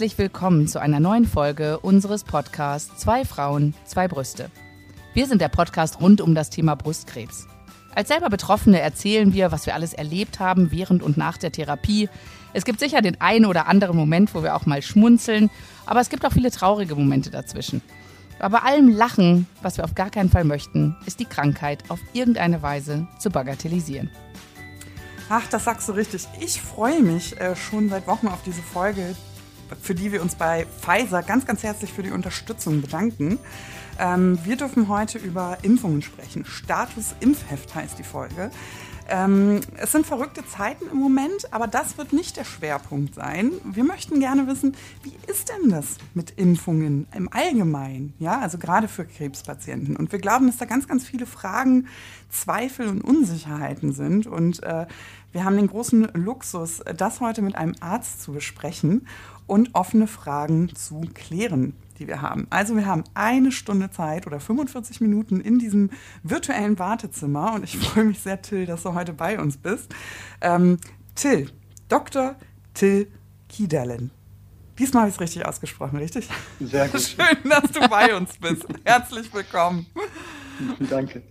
Herzlich willkommen zu einer neuen Folge unseres Podcasts Zwei Frauen, zwei Brüste. Wir sind der Podcast rund um das Thema Brustkrebs. Als selber Betroffene erzählen wir, was wir alles erlebt haben während und nach der Therapie. Es gibt sicher den einen oder anderen Moment, wo wir auch mal schmunzeln, aber es gibt auch viele traurige Momente dazwischen. Aber bei allem Lachen, was wir auf gar keinen Fall möchten, ist die Krankheit auf irgendeine Weise zu bagatellisieren. Ach, das sagst du richtig. Ich freue mich äh, schon seit Wochen auf diese Folge, für die wir uns bei Pfizer ganz, ganz herzlich für die Unterstützung bedanken. Ähm, wir dürfen heute über Impfungen sprechen. Status Impfheft heißt die Folge. Ähm, es sind verrückte Zeiten im Moment, aber das wird nicht der Schwerpunkt sein. Wir möchten gerne wissen, wie ist denn das mit Impfungen im Allgemeinen? Ja, also gerade für Krebspatienten. Und wir glauben, dass da ganz, ganz viele Fragen, Zweifel und Unsicherheiten sind. Und äh, wir haben den großen Luxus, das heute mit einem Arzt zu besprechen und offene Fragen zu klären die wir haben. Also wir haben eine Stunde Zeit oder 45 Minuten in diesem virtuellen Wartezimmer und ich freue mich sehr, Till, dass du heute bei uns bist. Ähm, Till, Dr. Till Kiederlen. Diesmal habe ich es richtig ausgesprochen, richtig? Sehr gut. Schön, dass du bei uns bist. Herzlich willkommen. Danke.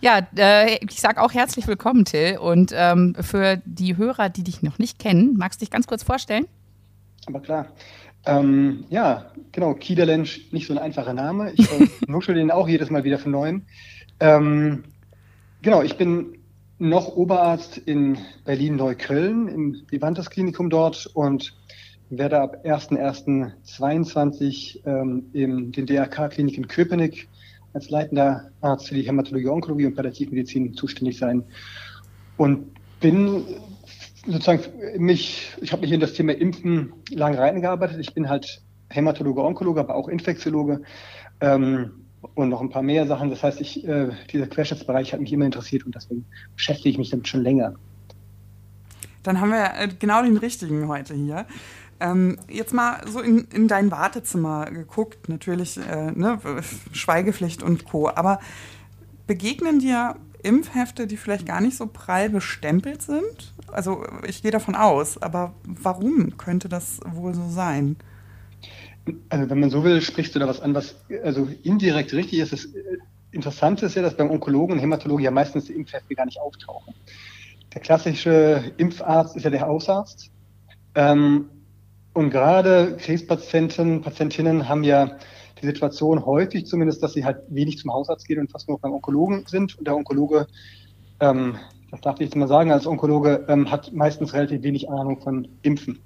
Ja, äh, ich sage auch herzlich willkommen, Till. Und ähm, für die Hörer, die dich noch nicht kennen, magst du dich ganz kurz vorstellen? Aber klar. Ähm, ja, genau, Kiederlensch, nicht so ein einfacher Name. Ich nuschel den auch jedes Mal wieder von neuem. Ähm, genau, ich bin noch Oberarzt in Berlin-Neukölln im Vivantes Klinikum dort und werde ab 1.1.22 ähm, in den DRK-Klinik in Köpenick als leitender Arzt für die Hämatologie, Onkologie und Palliativmedizin zuständig sein. Und bin sozusagen mich, ich habe mich in das Thema Impfen lange reingearbeitet. Ich bin halt Hämatologe, Onkologe, aber auch Infektiologe ähm, und noch ein paar mehr Sachen. Das heißt, ich, äh, dieser Querschnittsbereich hat mich immer interessiert und deswegen beschäftige ich mich damit schon länger. Dann haben wir äh, genau den richtigen heute hier. Ähm, jetzt mal so in, in dein Wartezimmer geguckt, natürlich äh, ne, Schweigepflicht und Co. Aber begegnen dir Impfhefte, die vielleicht gar nicht so prall bestempelt sind? Also ich gehe davon aus, aber warum könnte das wohl so sein? Also wenn man so will, sprichst du da was an, was also indirekt richtig ist. Das Interessante ist ja, dass beim Onkologen und Hämatologen ja meistens die Impfhefte gar nicht auftauchen. Der klassische Impfarzt ist ja der Hausarzt. Ähm, und gerade Krebspatienten, Patientinnen haben ja die Situation häufig zumindest, dass sie halt wenig zum Hausarzt gehen und fast nur beim Onkologen sind. Und der Onkologe, ähm, das darf ich jetzt mal sagen, als Onkologe ähm, hat meistens relativ wenig Ahnung von Impfen.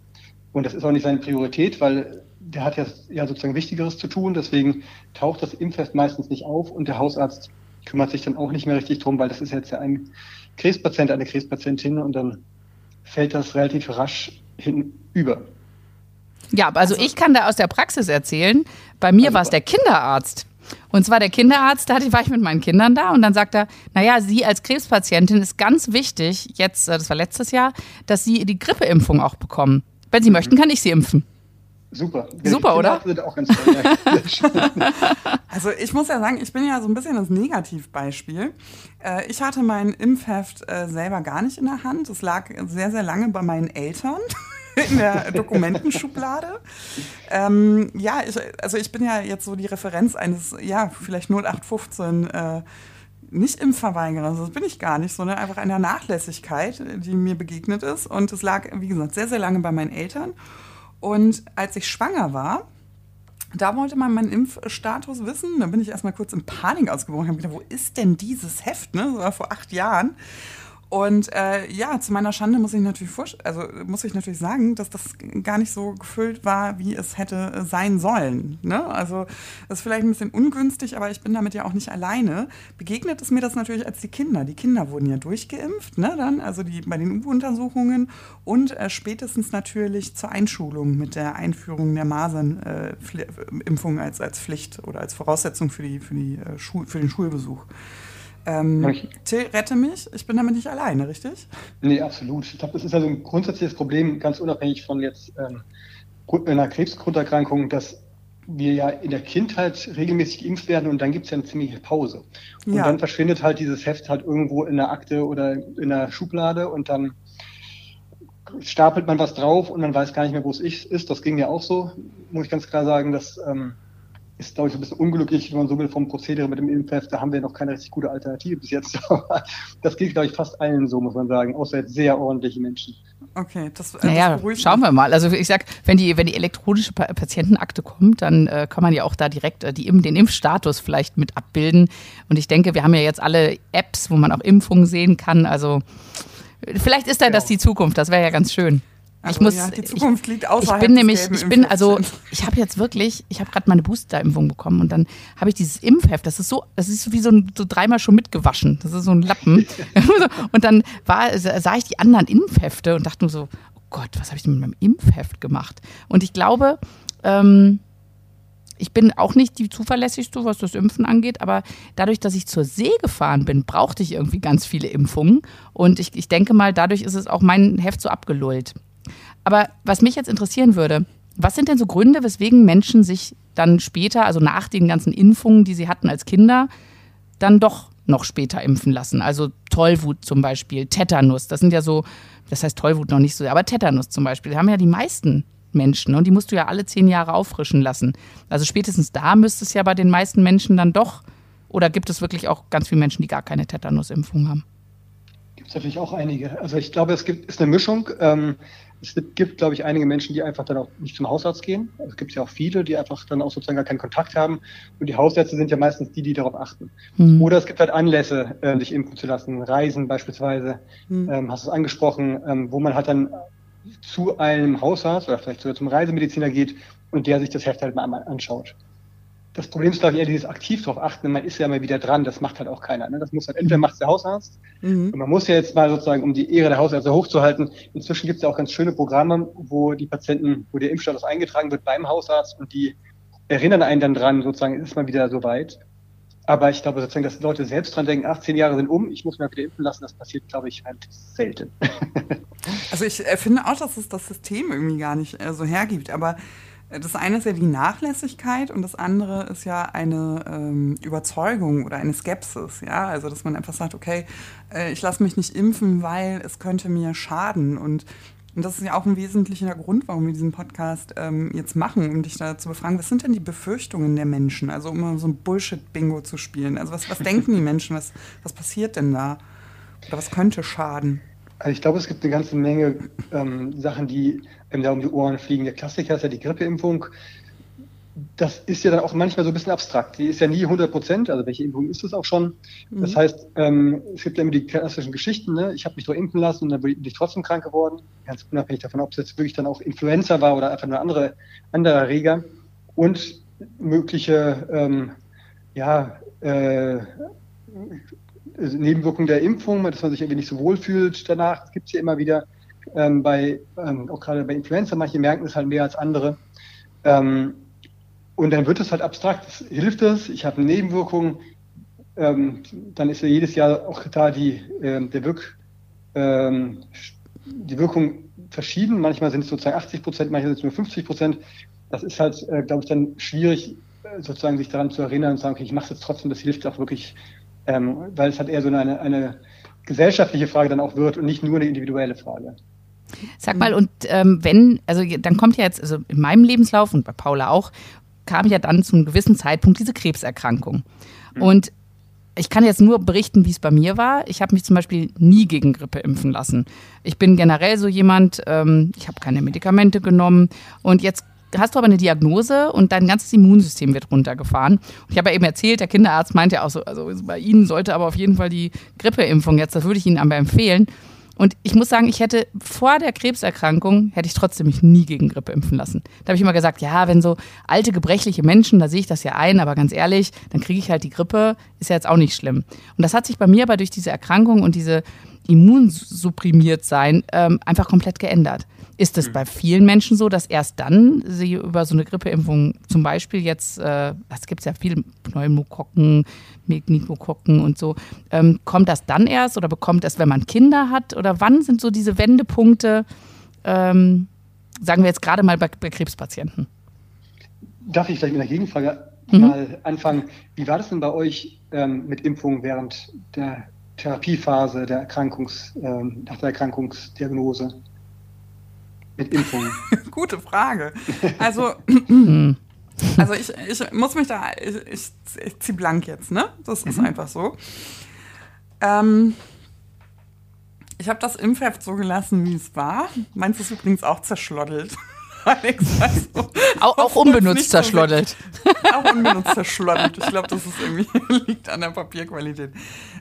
Und das ist auch nicht seine Priorität, weil der hat ja, ja sozusagen Wichtigeres zu tun. Deswegen taucht das Impffest meistens nicht auf und der Hausarzt kümmert sich dann auch nicht mehr richtig drum, weil das ist jetzt ja ein Krebspatient, eine Krebspatientin und dann fällt das relativ rasch hinüber. Ja, also, also ich kann da aus der Praxis erzählen. Bei mir also war es der Kinderarzt. Und zwar der Kinderarzt, da war ich mit meinen Kindern da und dann sagt er, naja, Sie als Krebspatientin ist ganz wichtig, jetzt, äh, das war letztes Jahr, dass Sie die Grippeimpfung auch bekommen. Wenn Sie mhm. möchten, kann ich Sie impfen. Super. Super, oder? Sind auch ganz toll, also ich muss ja sagen, ich bin ja so ein bisschen das Negativbeispiel. Äh, ich hatte mein Impfheft äh, selber gar nicht in der Hand. Es lag sehr, sehr lange bei meinen Eltern. in der Dokumentenschublade. ähm, ja, ich, also ich bin ja jetzt so die Referenz eines, ja, vielleicht 0815 äh, nicht im Verweigerer, also das bin ich gar nicht, sondern einfach einer Nachlässigkeit, die mir begegnet ist. Und es lag, wie gesagt, sehr, sehr lange bei meinen Eltern. Und als ich schwanger war, da wollte man meinen Impfstatus wissen. Da bin ich erstmal kurz in Panik ausgebrochen. Ich habe gedacht, wo ist denn dieses Heft? Ne? Das war vor acht Jahren. Und äh, ja, zu meiner Schande muss ich natürlich also muss ich natürlich sagen, dass das gar nicht so gefüllt war, wie es hätte sein sollen. Ne? Also das ist vielleicht ein bisschen ungünstig, aber ich bin damit ja auch nicht alleine. Begegnet es mir das natürlich als die Kinder. Die Kinder wurden ja durchgeimpft, ne? Dann, also die bei den U-Untersuchungen und äh, spätestens natürlich zur Einschulung mit der Einführung der Masernimpfung äh, als, als Pflicht oder als Voraussetzung für, die, für, die, äh, für den Schulbesuch. Ähm, Till, rette mich, ich bin damit nicht alleine, richtig? Nee, absolut. Ich glaube, das ist also ein grundsätzliches Problem, ganz unabhängig von jetzt ähm, einer Krebsgrunderkrankung, dass wir ja in der Kindheit regelmäßig geimpft werden und dann gibt es ja eine ziemliche Pause. Und ja. dann verschwindet halt dieses Heft halt irgendwo in der Akte oder in der Schublade und dann stapelt man was drauf und man weiß gar nicht mehr, wo es ist. Das ging mir auch so, muss ich ganz klar sagen. Das ähm, ist, glaube ich, ein bisschen unglücklich, wenn man so will, vom Prozedere mit dem Impfheft. Da haben wir noch keine richtig gute Alternative bis jetzt. das geht, glaube ich, fast allen so, muss man sagen, außer jetzt sehr ordentliche Menschen. Okay, das, äh, naja, das schauen wir mal. Also ich sag, wenn die, wenn die elektronische Patientenakte kommt, dann äh, kann man ja auch da direkt äh, die, den Impfstatus vielleicht mit abbilden. Und ich denke, wir haben ja jetzt alle Apps, wo man auch Impfungen sehen kann. Also vielleicht ist da ja. das die Zukunft. Das wäre ja ganz schön. Also, ich muss, ja, die Zukunft liegt außerhalb Ich bin nämlich, ich bin also, ich habe jetzt wirklich, ich habe gerade meine Boosterimpfung bekommen und dann habe ich dieses Impfheft. Das ist so, das ist wie so, ein, so dreimal schon mitgewaschen. Das ist so ein Lappen. und dann war, sah ich die anderen Impfhefte und dachte nur so, oh Gott, was habe ich denn mit meinem Impfheft gemacht? Und ich glaube, ähm, ich bin auch nicht die zuverlässigste, was das Impfen angeht, aber dadurch, dass ich zur See gefahren bin, brauchte ich irgendwie ganz viele Impfungen. Und ich, ich denke mal, dadurch ist es auch mein Heft so abgelullt. Aber was mich jetzt interessieren würde, was sind denn so Gründe, weswegen Menschen sich dann später, also nach den ganzen Impfungen, die sie hatten als Kinder, dann doch noch später impfen lassen? Also Tollwut zum Beispiel, Tetanus, das sind ja so, das heißt Tollwut noch nicht so, aber Tetanus zum Beispiel, haben ja die meisten Menschen und die musst du ja alle zehn Jahre auffrischen lassen. Also spätestens da müsste es ja bei den meisten Menschen dann doch, oder gibt es wirklich auch ganz viele Menschen, die gar keine Tetanusimpfung haben? Gibt es natürlich auch einige. Also ich glaube, es gibt, ist eine Mischung. Ähm, es gibt, glaube ich, einige Menschen, die einfach dann auch nicht zum Hausarzt gehen. Es gibt ja auch viele, die einfach dann auch sozusagen gar keinen Kontakt haben. Und die Hausärzte sind ja meistens die, die darauf achten. Mhm. Oder es gibt halt Anlässe, äh, sich impfen zu lassen. Reisen beispielsweise, mhm. ähm, hast du es angesprochen, ähm, wo man halt dann zu einem Hausarzt oder vielleicht sogar zum Reisemediziner geht und der sich das Heft halt mal anschaut das Problem ist, glaube ich, eher dieses aktiv darauf achten, man ist ja immer wieder dran, das macht halt auch keiner. Ne? Das muss halt, entweder macht der Hausarzt, mhm. und man muss ja jetzt mal sozusagen, um die Ehre der Hausärzte hochzuhalten, inzwischen gibt es ja auch ganz schöne Programme, wo die Patienten, wo der Impfstatus eingetragen wird beim Hausarzt und die erinnern einen dann dran, sozusagen, ist man wieder so weit. Aber ich glaube sozusagen, dass Leute selbst dran denken, 18 Jahre sind um, ich muss mir wieder impfen lassen, das passiert, glaube ich, halt selten. also ich äh, finde auch, dass es das System irgendwie gar nicht äh, so hergibt, aber das eine ist ja die Nachlässigkeit und das andere ist ja eine ähm, Überzeugung oder eine Skepsis, ja, also dass man einfach sagt, okay, äh, ich lasse mich nicht impfen, weil es könnte mir schaden und und das ist ja auch ein wesentlicher Grund, warum wir diesen Podcast ähm, jetzt machen, um dich da zu befragen. Was sind denn die Befürchtungen der Menschen? Also um mal so ein Bullshit-Bingo zu spielen. Also was, was denken die Menschen? Was, was passiert denn da? Oder was könnte schaden? Also ich glaube, es gibt eine ganze Menge ähm, Sachen, die einem da um die Ohren fliegen. Der Klassiker ist ja die Grippeimpfung. Das ist ja dann auch manchmal so ein bisschen abstrakt. Die ist ja nie 100 Prozent. Also welche Impfung ist es auch schon? Mhm. Das heißt, ähm, es gibt ja immer die klassischen Geschichten. Ne? Ich habe mich doch impfen lassen und dann bin ich trotzdem krank geworden. Ganz unabhängig davon, ob es jetzt wirklich dann auch Influenza war oder einfach nur andere, andere Erreger. Und mögliche, ähm, ja, äh, Nebenwirkungen der Impfung, dass man sich irgendwie nicht so wohl fühlt danach. Das gibt es ja immer wieder ähm, bei, ähm, auch gerade bei Influenza. Manche merken es halt mehr als andere. Ähm, und dann wird es halt abstrakt. Hilft es? Ich habe eine Nebenwirkung. Ähm, dann ist ja jedes Jahr auch da die, äh, der Wirk, ähm, die Wirkung verschieden. Manchmal sind es sozusagen 80 Prozent, manchmal sind es nur 50 Prozent. Das ist halt, äh, glaube ich, dann schwierig, äh, sozusagen sich daran zu erinnern und zu sagen, okay, ich mache es jetzt trotzdem, das hilft auch wirklich ähm, weil es halt eher so eine, eine gesellschaftliche Frage dann auch wird und nicht nur eine individuelle Frage. Sag mal, und ähm, wenn, also dann kommt ja jetzt, also in meinem Lebenslauf und bei Paula auch, kam ja dann zu einem gewissen Zeitpunkt diese Krebserkrankung. Mhm. Und ich kann jetzt nur berichten, wie es bei mir war. Ich habe mich zum Beispiel nie gegen Grippe impfen lassen. Ich bin generell so jemand, ähm, ich habe keine Medikamente genommen. Und jetzt hast du aber eine Diagnose und dein ganzes Immunsystem wird runtergefahren. Und ich habe ja eben erzählt, der Kinderarzt meinte ja auch so, also bei Ihnen sollte aber auf jeden Fall die Grippeimpfung jetzt, das würde ich Ihnen aber empfehlen. Und ich muss sagen, ich hätte vor der Krebserkrankung, hätte ich trotzdem mich nie gegen Grippe impfen lassen. Da habe ich immer gesagt, ja, wenn so alte, gebrechliche Menschen, da sehe ich das ja ein, aber ganz ehrlich, dann kriege ich halt die Grippe, ist ja jetzt auch nicht schlimm. Und das hat sich bei mir aber durch diese Erkrankung und diese immunsupprimiert sein ähm, einfach komplett geändert. Ist es mhm. bei vielen Menschen so, dass erst dann sie über so eine Grippeimpfung zum Beispiel jetzt, äh, es gibt ja viele Pneumokokken, Meningokokken und so, ähm, kommt das dann erst oder bekommt es, wenn man Kinder hat? Oder wann sind so diese Wendepunkte, ähm, sagen wir jetzt gerade mal bei, bei, Krebspatienten? Darf ich vielleicht mit einer Gegenfrage mhm. mal anfangen? Wie war das denn bei euch ähm, mit Impfungen während der Therapiephase der Erkrankungs, ähm, nach der Erkrankungsdiagnose? Mit Impfungen? Gute Frage. Also, also ich, ich muss mich da, ich, ich, ich ziehe blank jetzt, ne? Das ist mhm. einfach so. Ähm, ich habe das Impfheft so gelassen, wie es war. Meins ist übrigens auch zerschloddelt. Also, auch, auch unbenutzt zerschloddelt. auch unbenutzt zerschloddelt. Ich glaube, das ist irgendwie liegt an der Papierqualität.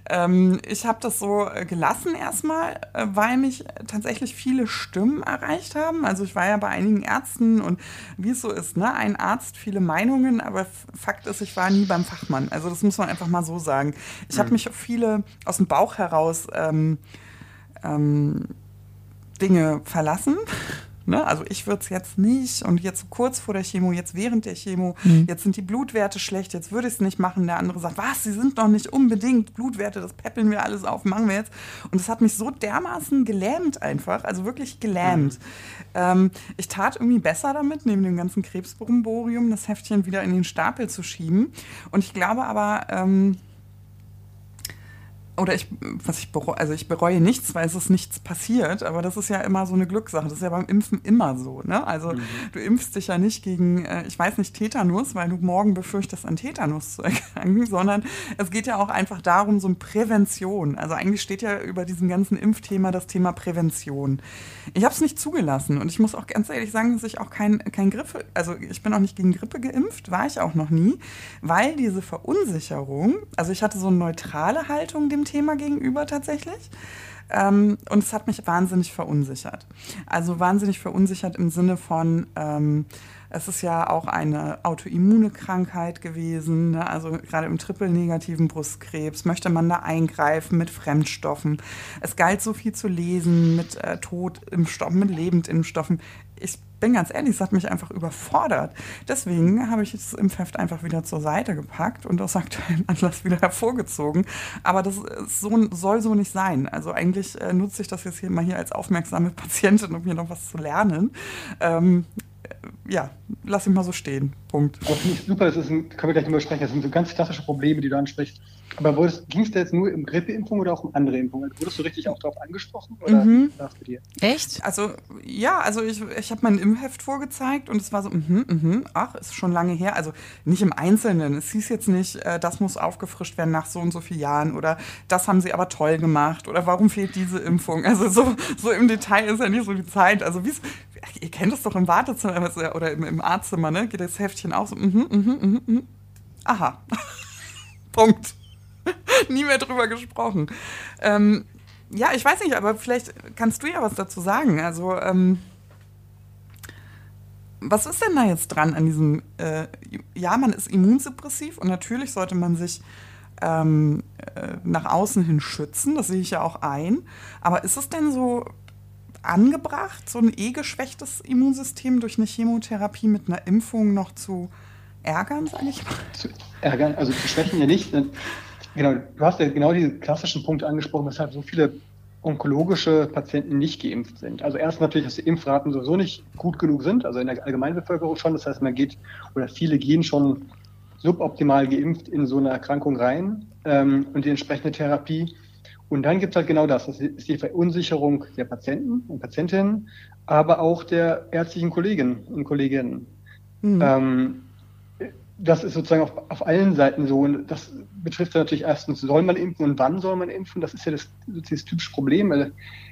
Ähm, ich habe das so äh, gelassen erstmal, äh, weil mich tatsächlich viele Stimmen erreicht haben. Also ich war ja bei einigen Ärzten und wie es so ist, ne? Ein Arzt, viele Meinungen, aber Fakt ist, ich war nie beim Fachmann. Also das muss man einfach mal so sagen. Ich habe mhm. mich viele aus dem Bauch heraus ähm, ähm, Dinge verlassen Ne? Also ich würde es jetzt nicht und jetzt kurz vor der Chemo, jetzt während der Chemo, mhm. jetzt sind die Blutwerte schlecht, jetzt würde ich es nicht machen. Der andere sagt, was, sie sind doch nicht unbedingt Blutwerte, das peppeln wir alles auf, machen wir jetzt. Und das hat mich so dermaßen gelähmt einfach, also wirklich gelähmt. Mhm. Ähm, ich tat irgendwie besser damit, neben dem ganzen Krebsbrumborium das Heftchen wieder in den Stapel zu schieben. Und ich glaube aber, ähm, oder ich, was ich bereue, also ich bereue nichts, weil es ist nichts passiert, aber das ist ja immer so eine Glückssache. Das ist ja beim Impfen immer so, ne? Also mhm. du impfst dich ja nicht gegen, äh, ich weiß nicht, Tetanus, weil du morgen befürchtest, an Tetanus zu erkranken, sondern es geht ja auch einfach darum, so eine Prävention. Also eigentlich steht ja über diesem ganzen Impfthema das Thema Prävention. Ich habe es nicht zugelassen und ich muss auch ganz ehrlich sagen, dass ich auch kein, kein Grippe, also ich bin auch nicht gegen Grippe geimpft, war ich auch noch nie, weil diese Verunsicherung, also ich hatte so eine neutrale Haltung dem Thema gegenüber tatsächlich. Ähm, und es hat mich wahnsinnig verunsichert. Also wahnsinnig verunsichert im Sinne von, ähm, es ist ja auch eine autoimmune Krankheit gewesen, ne? also gerade im triple-negativen Brustkrebs möchte man da eingreifen mit Fremdstoffen. Es galt so viel zu lesen mit äh, Totimpfstoffen, mit Lebendimpfstoffen. Ich bin ganz ehrlich, es hat mich einfach überfordert. Deswegen habe ich das Impfheft einfach wieder zur Seite gepackt und aus aktuellen Anlass wieder hervorgezogen. Aber das so, soll so nicht sein. Also eigentlich äh, nutze ich das jetzt hier mal hier als aufmerksame Patientin, um hier noch was zu lernen. Ähm, ja, lass ihn mal so stehen. Punkt. Aber finde ich super, das ist ein, können wir gleich drüber sprechen. Das sind so ganz klassische Probleme, die du ansprichst. Aber ging es da jetzt nur um Grippeimpfung oder auch um andere Impfungen? Wurdest du richtig auch darauf angesprochen oder mhm. du dir? Echt? Also ja, also ich, ich habe mein Impfheft vorgezeigt und es war so, mhm, mhm, ach, ist schon lange her. Also nicht im Einzelnen. Es hieß jetzt nicht, äh, das muss aufgefrischt werden nach so und so vielen Jahren oder das haben sie aber toll gemacht oder warum fehlt diese Impfung? Also so, so im Detail ist ja nicht so die Zeit. Also wie ihr kennt es doch im Wartezimmer oder im, im Arztzimmer, ne? Geht das Heftchen auch so, mhm, mhm, mhm, mhm. Aha. Punkt. Nie mehr drüber gesprochen. Ähm, ja, ich weiß nicht, aber vielleicht kannst du ja was dazu sagen. Also, ähm, was ist denn da jetzt dran an diesem, äh, ja, man ist immunsuppressiv und natürlich sollte man sich ähm, äh, nach außen hin schützen, das sehe ich ja auch ein. Aber ist es denn so angebracht, so ein eh geschwächtes Immunsystem durch eine Chemotherapie mit einer Impfung noch zu ärgern, sage ich mal? Zu ärgern, also zu schwächen ja nicht. Genau, du hast ja genau diese klassischen Punkte angesprochen, weshalb so viele onkologische Patienten nicht geimpft sind. Also erst natürlich, dass die Impfraten sowieso nicht gut genug sind, also in der Allgemeinbevölkerung schon. Das heißt, man geht oder viele gehen schon suboptimal geimpft in so eine Erkrankung rein ähm, und die entsprechende Therapie. Und dann gibt es halt genau das. Das ist die Verunsicherung der Patienten und Patientinnen, aber auch der ärztlichen Kolleginnen und Kolleginnen. Mhm. Ähm, das ist sozusagen auf, auf allen Seiten so. Und das betrifft natürlich erstens, soll man impfen und wann soll man impfen? Das ist ja das, das typische Problem. Weil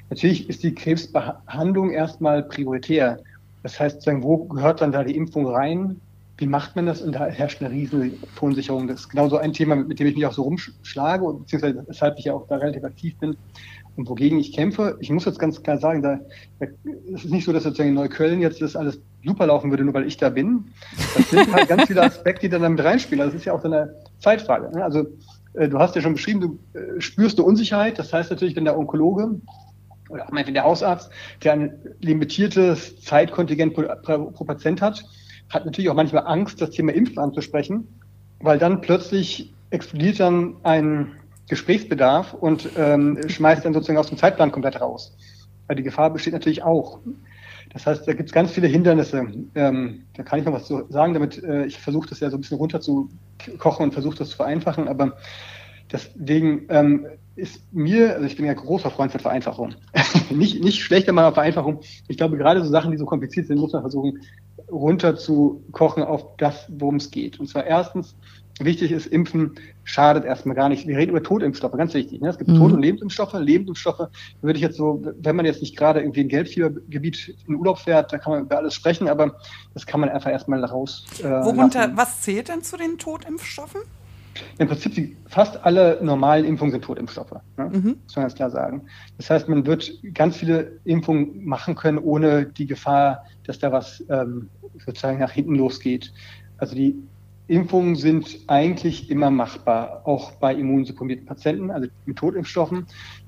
natürlich ist die Krebsbehandlung erstmal prioritär. Das heißt, sozusagen, wo gehört dann da die Impfung rein? Wie macht man das? Und da herrscht eine riesige Verunsicherung. Das ist genau so ein Thema, mit dem ich mich auch so rumschlage, beziehungsweise weshalb ich ja auch da relativ aktiv bin und wogegen ich kämpfe. Ich muss jetzt ganz klar sagen, da, es ist nicht so, dass sozusagen in Neukölln jetzt das alles super laufen würde, nur weil ich da bin. Das sind halt ganz viele Aspekte, die dann damit reinspielen. Also das ist ja auch so eine Zeitfrage. Ne? Also äh, du hast ja schon beschrieben, du äh, spürst eine Unsicherheit. Das heißt natürlich, wenn der Onkologe oder auch wenn der Hausarzt, der ein limitiertes Zeitkontingent pro, pro Patient hat, hat natürlich auch manchmal Angst, das Thema Impfen anzusprechen, weil dann plötzlich explodiert dann ein Gesprächsbedarf und ähm, schmeißt dann sozusagen aus dem Zeitplan komplett raus. Weil die Gefahr besteht natürlich auch. Das heißt, da gibt es ganz viele Hindernisse. Ähm, da kann ich noch was zu sagen, damit äh, ich versuche das ja so ein bisschen runterzukochen und versuche das zu vereinfachen. Aber Deswegen ähm, ist mir, also ich bin ja großer Freund von Vereinfachung. nicht, nicht schlechter mal Vereinfachung. Ich glaube, gerade so Sachen, die so kompliziert sind, muss man versuchen, runter zu kochen auf das, worum es geht. Und zwar erstens, wichtig ist, Impfen schadet erstmal gar nicht. Wir reden über Totimpfstoffe, ganz wichtig. Ne? Es gibt mhm. Tod- und Lebensimpfstoffe. Lebensimpfstoffe würde ich jetzt so, wenn man jetzt nicht gerade irgendwie ein Gelbfiebergebiet in Urlaub fährt, da kann man über alles sprechen, aber das kann man einfach erstmal raus. Äh, Worunter, lassen. was zählt denn zu den Totimpfstoffen? Im Prinzip fast alle normalen Impfungen sind Totimpfstoffe, ne? mhm. muss man ganz klar sagen. Das heißt, man wird ganz viele Impfungen machen können, ohne die Gefahr, dass da was ähm, sozusagen nach hinten losgeht. Also die Impfungen sind eigentlich immer machbar, auch bei immunsupprimierten Patienten, also mit Totimpfstoffen.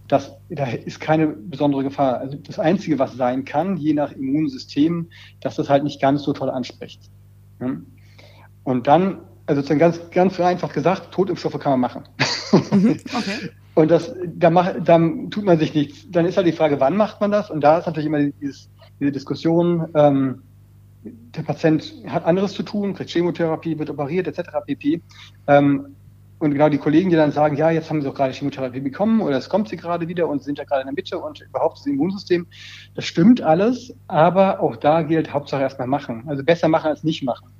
Das, da ist keine besondere Gefahr. Also das Einzige, was sein kann, je nach Immunsystem, dass das halt nicht ganz so toll anspricht. Und dann also sozusagen ganz, ganz einfach gesagt, Totimpfstoffe kann man machen. Mhm, okay. Und das, da, macht, dann tut man sich nichts. Dann ist halt die Frage, wann macht man das? Und da ist natürlich immer dieses, diese Diskussion, ähm, der Patient hat anderes zu tun, kriegt Chemotherapie, wird operiert, etc. pp. Ähm, und genau die Kollegen, die dann sagen, ja, jetzt haben sie doch gerade Chemotherapie bekommen oder es kommt sie gerade wieder und sind ja gerade in der Mitte und überhaupt das Immunsystem, das stimmt alles, aber auch da gilt Hauptsache erstmal machen. Also besser machen als nicht machen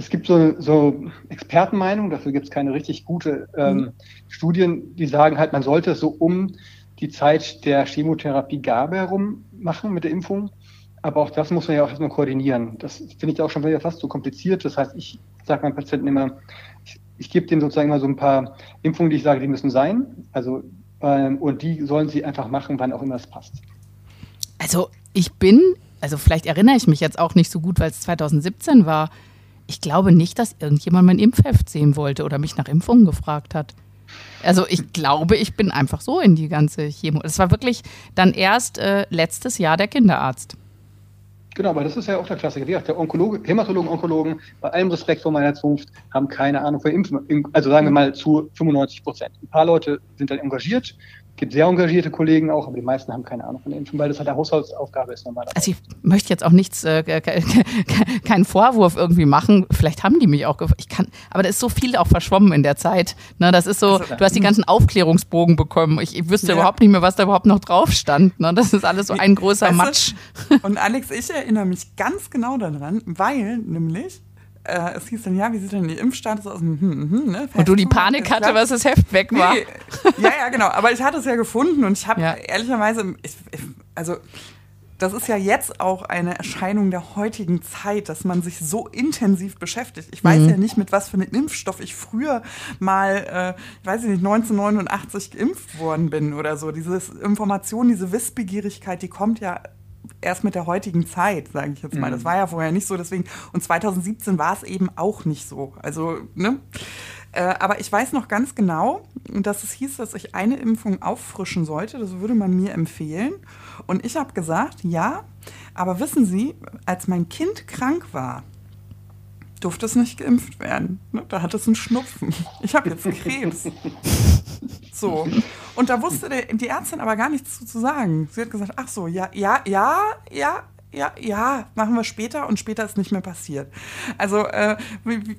es gibt so, so Expertenmeinungen, dafür gibt es keine richtig gute ähm, mhm. Studien, die sagen halt, man sollte es so um die Zeit der Chemotherapiegabe herum machen mit der Impfung. Aber auch das muss man ja auch erstmal koordinieren. Das finde ich auch schon wieder fast so kompliziert. Das heißt, ich sage meinen Patienten immer, ich, ich gebe denen sozusagen immer so ein paar Impfungen, die ich sage, die müssen sein. Also, ähm, und die sollen sie einfach machen, wann auch immer es passt. Also ich bin, also vielleicht erinnere ich mich jetzt auch nicht so gut, weil es 2017 war ich glaube nicht, dass irgendjemand mein Impfheft sehen wollte oder mich nach Impfungen gefragt hat. Also ich glaube, ich bin einfach so in die ganze Chemo. Es war wirklich dann erst äh, letztes Jahr der Kinderarzt. Genau, aber das ist ja auch der Klassiker. Wie gesagt, der Onkologe, Hämatologen, Onkologen, bei allem Respekt vor meiner Zunft, haben keine Ahnung von Impfen. Also sagen wir mal zu 95 Prozent. Ein paar Leute sind dann engagiert, gibt sehr engagierte Kollegen auch, aber die meisten haben keine Ahnung von Impfen, weil das halt eine Haushaltsaufgabe ist normalerweise. Also ich möchte jetzt auch nichts, äh, keinen Vorwurf irgendwie machen. Vielleicht haben die mich auch, ich kann, aber da ist so viel auch verschwommen in der Zeit. Ne, das ist so, also, du hast die ganzen Aufklärungsbogen bekommen. Ich, ich wüsste ja. überhaupt nicht mehr, was da überhaupt noch drauf stand. Ne, das ist alles so ein großer weißt Matsch. Und Alex, ich erinnere mich ganz genau daran, weil nämlich äh, es hieß dann, ja, wie sieht denn die Impfstatus aus? Hm, hm, hm, ne? Und du die Panik hatte, was das Heft weg war. Nee. Ja, ja, genau. Aber ich hatte es ja gefunden und ich habe ja. ehrlicherweise, ich, ich, also das ist ja jetzt auch eine Erscheinung der heutigen Zeit, dass man sich so intensiv beschäftigt. Ich weiß mhm. ja nicht, mit was für einem Impfstoff ich früher mal, äh, ich weiß nicht, 1989 geimpft worden bin oder so. Diese Information, diese Wissbegierigkeit, die kommt ja erst mit der heutigen Zeit, sage ich jetzt mal. Mhm. Das war ja vorher nicht so, deswegen. Und 2017 war es eben auch nicht so. Also, ne? Äh, aber ich weiß noch ganz genau, dass es hieß, dass ich eine Impfung auffrischen sollte. Das würde man mir empfehlen. Und ich habe gesagt, ja, aber wissen Sie, als mein Kind krank war, durfte es nicht geimpft werden. Ne, da hat es einen Schnupfen. Ich habe jetzt Krebs. So. Und da wusste der, die Ärztin aber gar nichts zu, zu sagen. Sie hat gesagt, ach so, ja, ja, ja, ja, ja, ja, machen wir später und später ist nicht mehr passiert. Also, äh, wie, wie,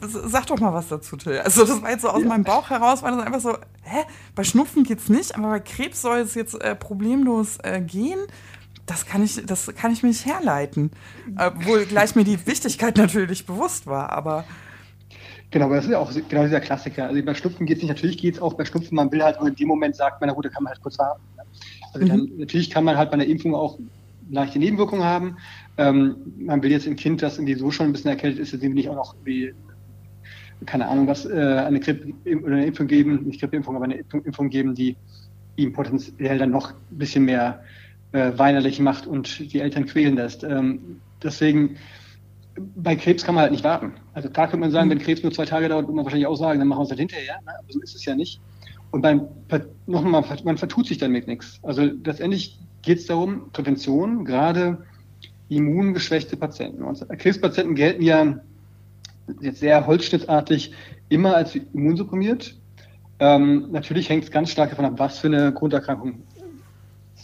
sag doch mal was dazu, Till. Also, das war jetzt so aus ja. meinem Bauch heraus, war das einfach so, hä, bei Schnupfen geht's nicht, aber bei Krebs soll es jetzt äh, problemlos äh, gehen das kann ich, das kann ich mir nicht herleiten. Obwohl gleich mir die Wichtigkeit natürlich bewusst war, aber. Genau, aber das ist ja auch genau dieser Klassiker. Also bei Schnupfen geht es nicht, natürlich geht es auch bei Schnupfen, man will halt nur in dem Moment sagt man, na gut, da kann man halt kurz warten. Also mhm. dann, natürlich kann man halt bei einer Impfung auch leichte Nebenwirkungen haben. Ähm, man will jetzt ein Kind, das irgendwie so schon ein bisschen erkältet ist, dem nicht auch noch wie, keine Ahnung, was, äh, eine Grippe oder eine Impfung geben, nicht Grippeimpfung, aber eine Impfung geben, die ihm potenziell dann noch ein bisschen mehr äh, weinerlich macht und die Eltern quälen lässt. Ähm, deswegen, bei Krebs kann man halt nicht warten. Also klar könnte man sagen, wenn Krebs nur zwei Tage dauert, würde man wahrscheinlich auch sagen, dann machen wir es halt hinterher. Ne? Aber so ist es ja nicht. Und beim, nochmal, man vertut sich dann mit nichts. Also letztendlich geht es darum, Prävention, gerade immungeschwächte Patienten. Und Krebspatienten gelten ja jetzt sehr holzschnittartig immer als immunsupprimiert. Ähm, natürlich hängt es ganz stark davon ab, was für eine Grunderkrankung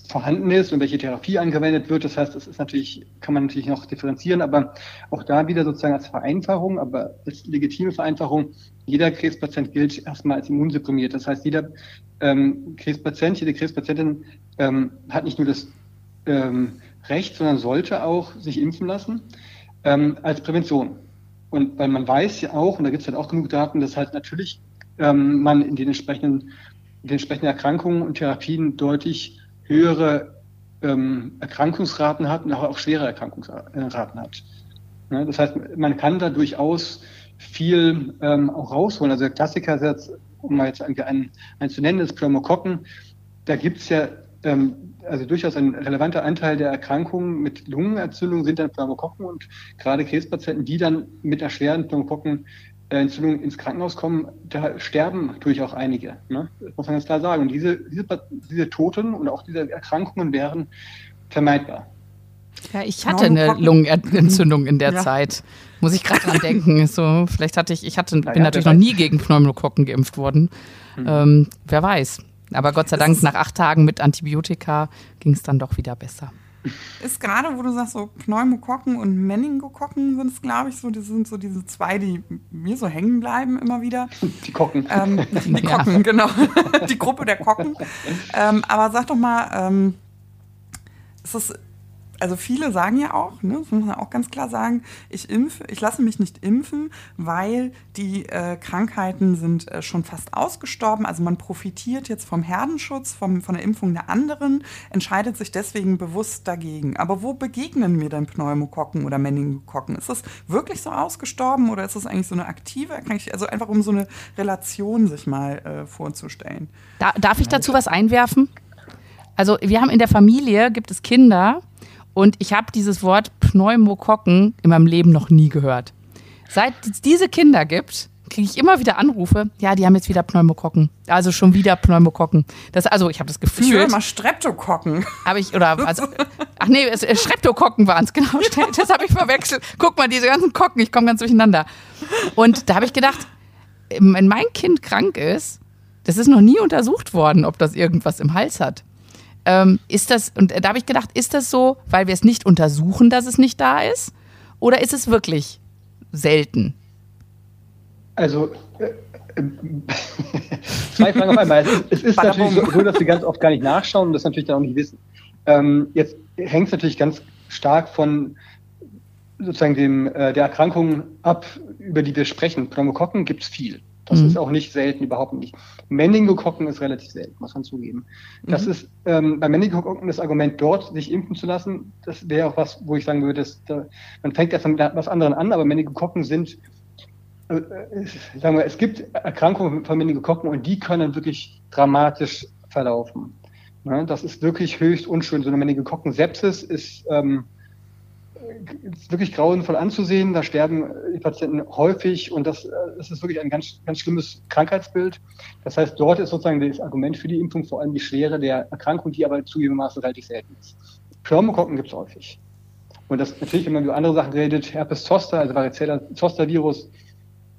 vorhanden ist und welche Therapie angewendet wird. Das heißt, das ist natürlich, kann man natürlich noch differenzieren, aber auch da wieder sozusagen als Vereinfachung, aber als legitime Vereinfachung, jeder Krebspatient gilt erstmal als immunsupprimiert. Das heißt, jeder ähm, Krebspatient, jede Krebspatientin ähm, hat nicht nur das ähm, Recht, sondern sollte auch sich impfen lassen ähm, als Prävention. Und weil man weiß ja auch, und da gibt es halt auch genug Daten, dass halt natürlich ähm, man in den entsprechenden, in den entsprechenden Erkrankungen und Therapien deutlich höhere ähm, Erkrankungsraten hat und auch schwere Erkrankungsraten hat. Ja, das heißt, man kann da durchaus viel ähm, auch rausholen. Also der Klassiker ist jetzt, um mal jetzt einen, einen zu nennen, ist Pneumokokken. Da gibt es ja ähm, also durchaus ein relevanter Anteil der Erkrankungen mit Lungenentzündung sind dann Pneumokokken und gerade Krebspatienten, die dann mit einer schweren Pneumokokken Entzündung ins Krankenhaus kommen, da sterben natürlich auch einige. Ne? Das muss man ganz klar sagen. Und diese, diese, diese Toten und auch diese Erkrankungen wären vermeidbar. Ja, ich hatte eine Lungenentzündung in der ja. Zeit. Muss ich gerade dran denken. So, vielleicht hatte ich, ich hatte, bin ja, natürlich noch nie gegen Pneumokokken geimpft worden. Mhm. Ähm, wer weiß. Aber Gott sei Dank, nach acht Tagen mit Antibiotika ging es dann doch wieder besser. Ist gerade, wo du sagst, so Pneumokokken und Meningokokken sind es, glaube ich, so, die sind so diese zwei, die mir so hängen bleiben immer wieder. Die Kocken. Ähm, die Kocken, ja. genau. die Gruppe der Kocken. Ähm, aber sag doch mal, ähm, ist das also viele sagen ja auch, ne, das muss man auch ganz klar sagen, ich impfe, ich lasse mich nicht impfen, weil die äh, Krankheiten sind äh, schon fast ausgestorben. Also man profitiert jetzt vom Herdenschutz, vom, von der Impfung der anderen, entscheidet sich deswegen bewusst dagegen. Aber wo begegnen mir denn Pneumokokken oder Meningokokken? Ist das wirklich so ausgestorben oder ist das eigentlich so eine aktive Erkrankung? Also einfach um so eine Relation sich mal äh, vorzustellen. Da, darf ich dazu was einwerfen? Also wir haben in der Familie, gibt es Kinder, und ich habe dieses Wort Pneumokokken in meinem Leben noch nie gehört. Seit es diese Kinder gibt, kriege ich immer wieder Anrufe. Ja, die haben jetzt wieder Pneumokokken. Also schon wieder Pneumokokken. Das, also ich habe das Gefühl. Ich höre mal Streptokokken. Habe ich, oder, also, ach nee, es, Streptokokken waren es, genau. Das habe ich verwechselt. Guck mal, diese ganzen Kocken, ich komme ganz durcheinander. Und da habe ich gedacht, wenn mein Kind krank ist, das ist noch nie untersucht worden, ob das irgendwas im Hals hat. Ähm, ist das, und da habe ich gedacht, ist das so, weil wir es nicht untersuchen, dass es nicht da ist? Oder ist es wirklich selten? Also, äh, äh zwei Fragen auf einmal. Es ist, es ist natürlich so, so, dass wir ganz oft gar nicht nachschauen und das natürlich dann auch nicht wissen. Ähm, jetzt hängt es natürlich ganz stark von sozusagen dem, äh, der Erkrankung ab, über die wir sprechen. Pneumokokken gibt es viel. Das mhm. ist auch nicht selten, überhaupt nicht. Meningokokken ist relativ selten, muss man zugeben. Das mhm. ist ähm, bei Meningokokken das Argument, dort sich impfen zu lassen. Das wäre auch was, wo ich sagen würde, dass, da, man fängt erst mit was anderem an, aber Meningokokken sind, äh, äh, sagen wir, es gibt Erkrankungen von Meningokokken und die können wirklich dramatisch verlaufen. Ne? Das ist wirklich höchst unschön. So eine Meningokokken-Sepsis ist ähm, ist wirklich grauenvoll anzusehen. Da sterben die Patienten häufig und das, das ist wirklich ein ganz, ganz schlimmes Krankheitsbild. Das heißt, dort ist sozusagen das Argument für die Impfung vor allem die Schwere der Erkrankung, die aber zugegebenermaßen relativ selten ist. Pneumokokken gibt es häufig. Und das natürlich, wenn man über andere Sachen redet, Herpes Zoster, also Varicella Zoster Virus,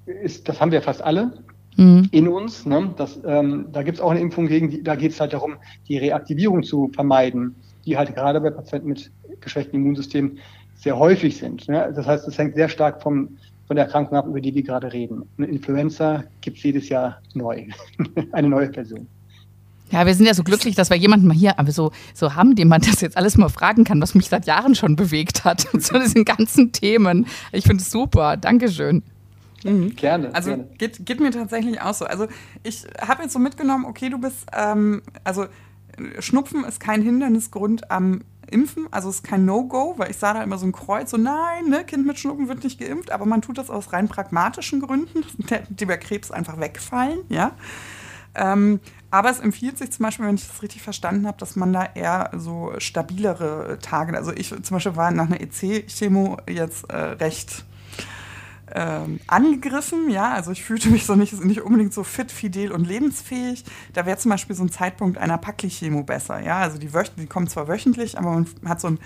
ist, das haben wir fast alle mhm. in uns. Ne? Das, ähm, da gibt es auch eine Impfung gegen, die, da geht es halt darum, die Reaktivierung zu vermeiden, die halt gerade bei Patienten mit geschwächtem Immunsystem sehr häufig sind. Ne? Das heißt, es hängt sehr stark vom, von der Erkrankung ab, über die wir gerade reden. Eine Influenza gibt es jedes Jahr neu, eine neue Version. Ja, wir sind ja so glücklich, dass wir jemanden mal hier aber so, so haben, dem man das jetzt alles mal fragen kann, was mich seit Jahren schon bewegt hat. Und so diesen ganzen Themen. Ich finde es super. Dankeschön. Mhm. Gerne. Also gerne. Geht, geht mir tatsächlich auch so. Also ich habe jetzt so mitgenommen, okay, du bist, ähm, also Schnupfen ist kein Hindernisgrund am Impfen. Also es ist kein No-Go, weil ich sah da immer so ein Kreuz, so nein, ne, Kind mit Schnupfen wird nicht geimpft, aber man tut das aus rein pragmatischen Gründen, die bei Krebs einfach wegfallen, ja. Ähm, aber es empfiehlt sich zum Beispiel, wenn ich das richtig verstanden habe, dass man da eher so stabilere Tage, also ich zum Beispiel war nach einer EC-Chemo jetzt äh, recht ähm, angegriffen, ja, also ich fühlte mich so nicht, nicht unbedingt so fit, fidel und lebensfähig. Da wäre zum Beispiel so ein Zeitpunkt einer Pakli-Chemo besser, ja, also die, die kommen zwar wöchentlich, aber man hat so ein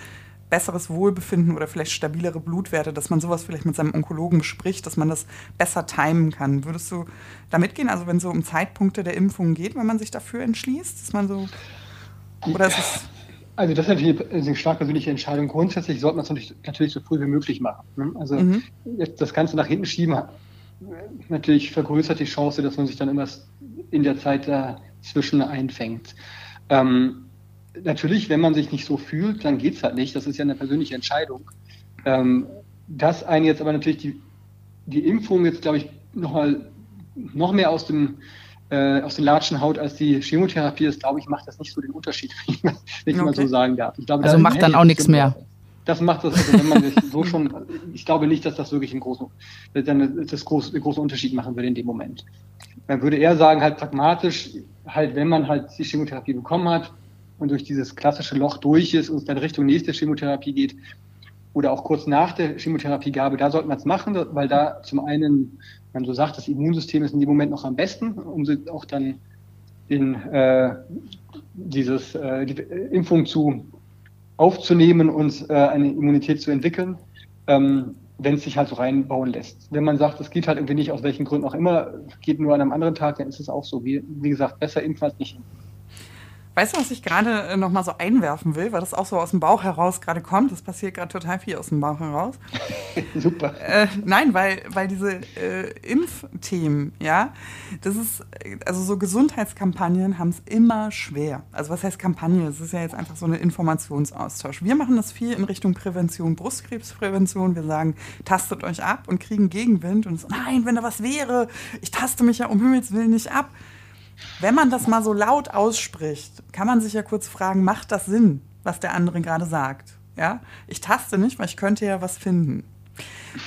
besseres Wohlbefinden oder vielleicht stabilere Blutwerte, dass man sowas vielleicht mit seinem Onkologen bespricht, dass man das besser timen kann. Würdest du da mitgehen, also wenn es so um Zeitpunkte der Impfung geht, wenn man sich dafür entschließt, dass man so, oder ist es Also das ist natürlich eine stark persönliche Entscheidung. Grundsätzlich sollte man es natürlich, natürlich so früh wie möglich machen. Ne? Also mhm. das Ganze nach hinten schieben natürlich vergrößert die Chance, dass man sich dann immer in der Zeit dazwischen einfängt. Ähm, natürlich, wenn man sich nicht so fühlt, dann geht es halt nicht. Das ist ja eine persönliche Entscheidung. Ähm, dass einen jetzt aber natürlich die, die Impfung jetzt, glaube ich, noch mal noch mehr aus dem äh, aus den Latschen haut als die Chemotherapie ist, glaube ich, macht das nicht so den Unterschied, wenn ich, okay. mal so sagen darf. Glaube, also macht dann auch nichts mehr. Das macht das, also wenn man sich so schon, ich glaube nicht, dass das wirklich einen großen, das groß, einen großen Unterschied machen würde in dem Moment. Man würde eher sagen, halt pragmatisch, halt, wenn man halt die Chemotherapie bekommen hat und durch dieses klassische Loch durch ist und dann Richtung nächste Chemotherapie geht, oder auch kurz nach der Chemotherapiegabe, da sollte man es machen, weil da zum einen, man so sagt, das Immunsystem ist in dem Moment noch am besten, um auch dann in äh, dieses, äh, die Impfung zu aufzunehmen und äh, eine Immunität zu entwickeln, ähm, wenn es sich halt so reinbauen lässt. Wenn man sagt, es geht halt irgendwie nicht, aus welchen Gründen auch immer, geht nur an einem anderen Tag, dann ist es auch so. Wie, wie gesagt, besser impfen als nicht impfen. Weißt du, was ich gerade äh, noch mal so einwerfen will, weil das auch so aus dem Bauch heraus gerade kommt? Das passiert gerade total viel aus dem Bauch heraus. Super. Äh, nein, weil, weil diese äh, Impfthemen, ja, das ist, also so Gesundheitskampagnen haben es immer schwer. Also was heißt Kampagne? Es ist ja jetzt einfach so ein Informationsaustausch. Wir machen das viel in Richtung Prävention, Brustkrebsprävention. Wir sagen, tastet euch ab und kriegen Gegenwind und so, nein, wenn da was wäre, ich taste mich ja um Himmels Willen nicht ab. Wenn man das mal so laut ausspricht, kann man sich ja kurz fragen, macht das Sinn, was der andere gerade sagt? Ja, ich taste nicht, weil ich könnte ja was finden.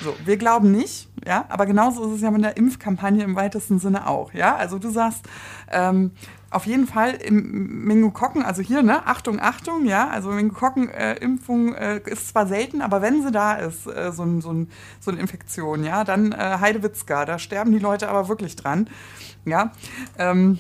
So, wir glauben nicht, ja, aber genauso ist es ja mit der Impfkampagne im weitesten Sinne auch, ja. Also du sagst, ähm, auf jeden Fall im Meningokokken, also hier, ne, Achtung, Achtung, ja, also Meningokokken-Impfung äh, äh, ist zwar selten, aber wenn sie da ist, äh, so, ein, so, ein, so eine Infektion, ja, dann äh, Heidewitzka, da sterben die Leute aber wirklich dran, ja. Ähm,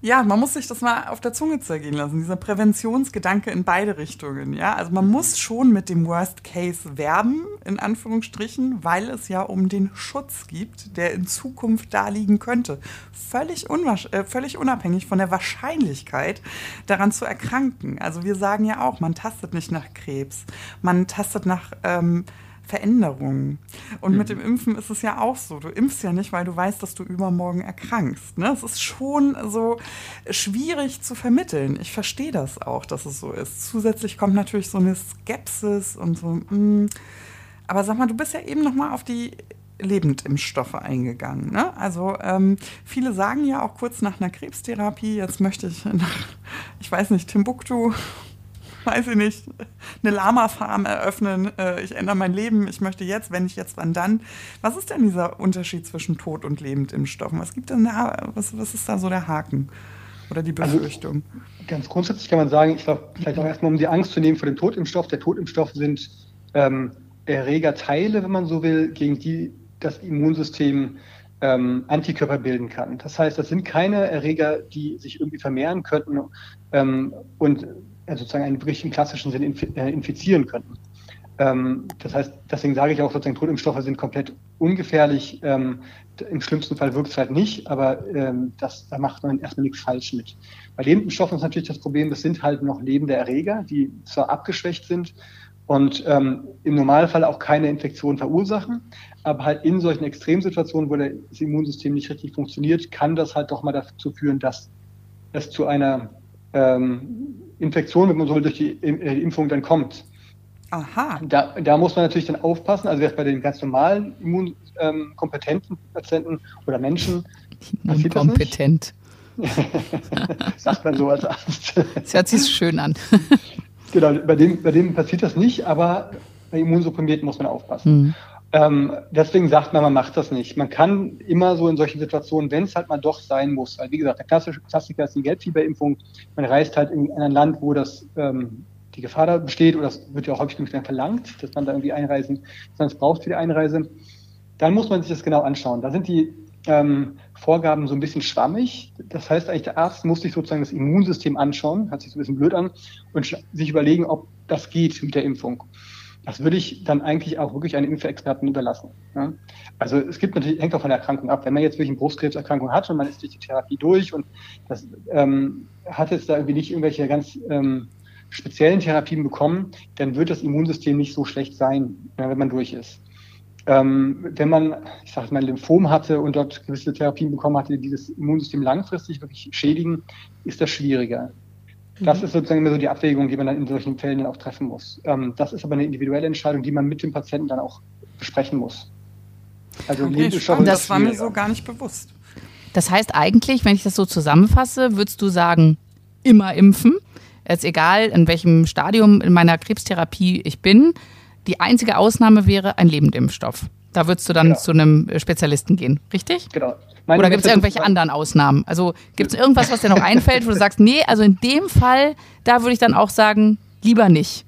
ja, man muss sich das mal auf der Zunge zergehen lassen, dieser Präventionsgedanke in beide Richtungen. Ja, also man muss schon mit dem Worst Case werben, in Anführungsstrichen, weil es ja um den Schutz gibt, der in Zukunft da liegen könnte. Völlig, äh, völlig unabhängig von der Wahrscheinlichkeit, daran zu erkranken. Also wir sagen ja auch, man tastet nicht nach Krebs, man tastet nach ähm, Veränderungen. Und mhm. mit dem Impfen ist es ja auch so. Du impfst ja nicht, weil du weißt, dass du übermorgen erkrankst. Ne? Es ist schon so schwierig zu vermitteln. Ich verstehe das auch, dass es so ist. Zusätzlich kommt natürlich so eine Skepsis und so. Mh. Hm. Aber sag mal, du bist ja eben noch mal auf die Lebendimpfstoffe eingegangen. Ne? Also ähm, viele sagen ja auch kurz nach einer Krebstherapie, jetzt möchte ich nach, ich weiß nicht, Timbuktu weiß ich nicht, eine Lama-Farm eröffnen, äh, ich ändere mein Leben, ich möchte jetzt, wenn ich jetzt, wann dann. Was ist denn dieser Unterschied zwischen Tod und Lebendimpfstoffen? Was gibt denn da, was, was ist da so der Haken oder die also, Befürchtung? Also, ganz grundsätzlich kann man sagen, ich glaube, vielleicht auch erstmal, um die Angst zu nehmen vor dem Totimpfstoff. Der Totimpfstoff sind ähm, Erregerteile, wenn man so will, gegen die das Immunsystem ähm, Antikörper bilden kann. Das heißt, das sind keine Erreger, die sich irgendwie vermehren könnten ähm, und sozusagen einen wirklich im klassischen Sinn äh, infizieren könnten. Ähm, das heißt, deswegen sage ich auch, sozusagen Totimpfstoffe sind komplett ungefährlich. Ähm, Im schlimmsten Fall wirkt es halt nicht, aber ähm, das, da macht man erstmal nichts falsch mit. Bei Lebendstoffen ist natürlich das Problem, das sind halt noch lebende Erreger, die zwar abgeschwächt sind und ähm, im Normalfall auch keine Infektion verursachen, aber halt in solchen Extremsituationen, wo das Immunsystem nicht richtig funktioniert, kann das halt doch mal dazu führen, dass es zu einer ähm, Infektion, wenn man so durch die äh, Impfung dann kommt. Aha. Da, da muss man natürlich dann aufpassen, also erst bei den ganz normalen immunkompetenten ähm, Patienten oder Menschen. Immunkompetent. Sagt man so als Arzt. Das hört sich schön an. genau, bei dem, bei dem passiert das nicht, aber bei Immunsupprimierten muss man aufpassen. Mhm. Ähm, deswegen sagt man, man macht das nicht. Man kann immer so in solchen Situationen, wenn es halt mal doch sein muss, weil wie gesagt, der klassische Klassiker ist die Gelbfieberimpfung. Man reist halt in ein Land, wo das ähm, die Gefahr da besteht, oder das wird ja auch häufig verlangt, dass man da irgendwie einreisen, sondern es braucht für die Einreise. Dann muss man sich das genau anschauen. Da sind die ähm, Vorgaben so ein bisschen schwammig. Das heißt eigentlich, der Arzt muss sich sozusagen das Immunsystem anschauen, hört sich so ein bisschen blöd an, und sich überlegen, ob das geht mit der Impfung. Das würde ich dann eigentlich auch wirklich einen Impfexperten überlassen. Ja? Also es gibt natürlich, hängt auch von der Erkrankung ab. Wenn man jetzt wirklich eine Brustkrebserkrankung hat und man ist durch die Therapie durch und das ähm, hat jetzt da irgendwie nicht irgendwelche ganz ähm, speziellen Therapien bekommen, dann wird das Immunsystem nicht so schlecht sein, wenn man durch ist. Ähm, wenn man, ich sage mal, Lymphom hatte und dort gewisse Therapien bekommen hatte, die das Immunsystem langfristig wirklich schädigen, ist das schwieriger. Das mhm. ist sozusagen immer so die Abwägung, die man dann in solchen Fällen dann auch treffen muss. Ähm, das ist aber eine individuelle Entscheidung, die man mit dem Patienten dann auch besprechen muss. Also okay, spannend, das war mir so gar nicht bewusst. Das heißt eigentlich, wenn ich das so zusammenfasse, würdest du sagen, immer impfen. Es ist egal, in welchem Stadium in meiner Krebstherapie ich bin. Die einzige Ausnahme wäre ein Lebendimpfstoff. Da würdest du dann genau. zu einem Spezialisten gehen, richtig? Genau. Meine Oder gibt es irgendwelche anderen Ausnahmen? Also gibt es irgendwas, was dir noch einfällt, wo du sagst, nee, also in dem Fall, da würde ich dann auch sagen, lieber nicht.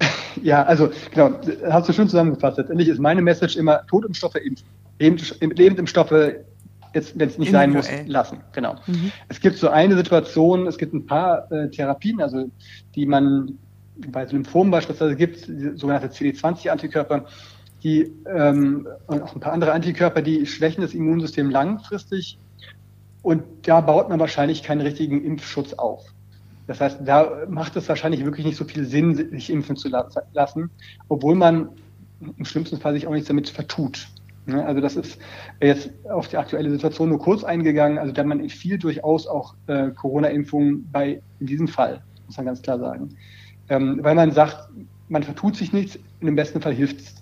Ja, also genau, hast du schön zusammengefasst. Letztendlich ist meine Message immer Totimpfstoffe. Lebendimpfstoffe jetzt, wenn es nicht sein muss, lassen. Genau. Mhm. Es gibt so eine Situation, es gibt ein paar äh, Therapien, also die man bei Lymphomen beispielsweise gibt, sogenannte CD20-Antikörper, die ähm, und auch ein paar andere Antikörper, die schwächen das Immunsystem langfristig und da baut man wahrscheinlich keinen richtigen Impfschutz auf. Das heißt, da macht es wahrscheinlich wirklich nicht so viel Sinn, sich impfen zu lassen, obwohl man im schlimmsten Fall sich auch nichts damit vertut. Also das ist jetzt auf die aktuelle Situation nur kurz eingegangen. Also da man viel durchaus auch äh, Corona-Impfungen bei in diesem Fall, muss man ganz klar sagen. Ähm, weil man sagt, man vertut sich nichts, dem besten Fall hilft es.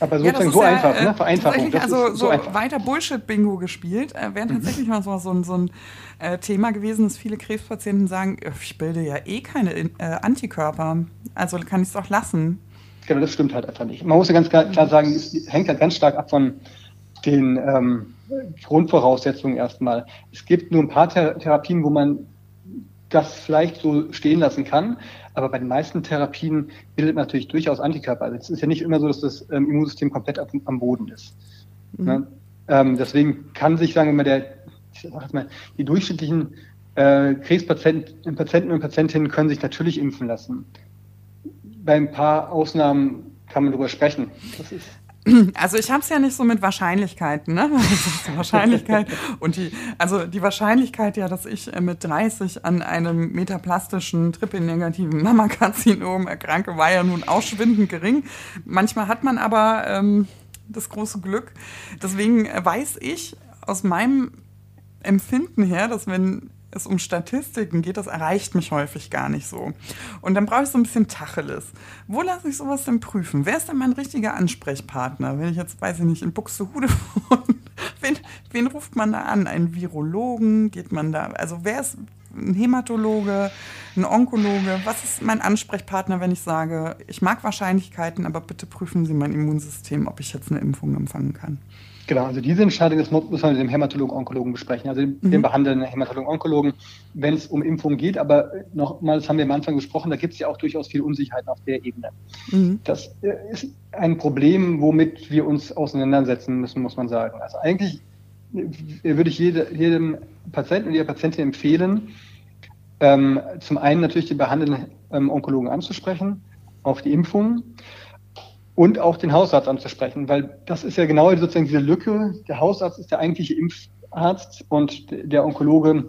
Aber sozusagen ja, so ja, einfach, ne? Äh, Vereinfachung. also so, so weiter Bullshit-Bingo gespielt. Äh, Wäre mhm. tatsächlich mhm. mal so, so, so ein äh, Thema gewesen, dass viele Krebspatienten sagen, ich bilde ja eh keine äh, Antikörper. Also kann ich es doch lassen. Genau, das stimmt halt einfach nicht. Man muss ja ganz klar, klar sagen, es hängt halt ganz stark ab von den ähm, Grundvoraussetzungen erstmal. Es gibt nur ein paar Thera Therapien, wo man das vielleicht so stehen lassen kann. Aber bei den meisten Therapien bildet man natürlich durchaus Antikörper. Also es ist ja nicht immer so, dass das ähm, Immunsystem komplett auf, am Boden ist. Mhm. Ne? Ähm, deswegen kann sich, sagen wir mal, der, ich sag jetzt mal, die durchschnittlichen äh, Krebspatienten Patienten und Patientinnen können sich natürlich impfen lassen. Bei ein paar Ausnahmen kann man darüber sprechen. Das ist also ich habe es ja nicht so mit Wahrscheinlichkeiten, ne? Wahrscheinlichkeit und die, also die Wahrscheinlichkeit ja, dass ich äh, mit 30 an einem metaplastischen triple-negativen Mammakarzinom erkranke, war ja nun ausschwindend gering. Manchmal hat man aber ähm, das große Glück. Deswegen weiß ich aus meinem Empfinden her, dass wenn es um Statistiken geht, das erreicht mich häufig gar nicht so. Und dann brauche ich so ein bisschen Tacheles. Wo lasse ich sowas denn prüfen? Wer ist denn mein richtiger Ansprechpartner? Wenn ich jetzt, weiß ich nicht, in Buxtehude wohne, wen, wen ruft man da an? Einen Virologen? Geht man da, also wer ist ein Hämatologe, ein Onkologe? Was ist mein Ansprechpartner, wenn ich sage, ich mag Wahrscheinlichkeiten, aber bitte prüfen Sie mein Immunsystem, ob ich jetzt eine Impfung empfangen kann? Genau, also diese Entscheidung das muss man mit dem Hämatologen-Onkologen besprechen, also dem, mhm. behandelnden Hämatologen-Onkologen, wenn es um Impfungen geht. Aber nochmal, das haben wir am Anfang gesprochen, da gibt es ja auch durchaus viel Unsicherheit auf der Ebene. Mhm. Das äh, ist ein Problem, womit wir uns auseinandersetzen müssen, muss man sagen. Also eigentlich äh, würde ich jede, jedem Patienten und jeder Patientin empfehlen, ähm, zum einen natürlich den behandelnden ähm, Onkologen anzusprechen, auf die Impfungen und auch den Hausarzt anzusprechen, weil das ist ja genau sozusagen diese Lücke. Der Hausarzt ist der eigentliche Impfarzt und der Onkologe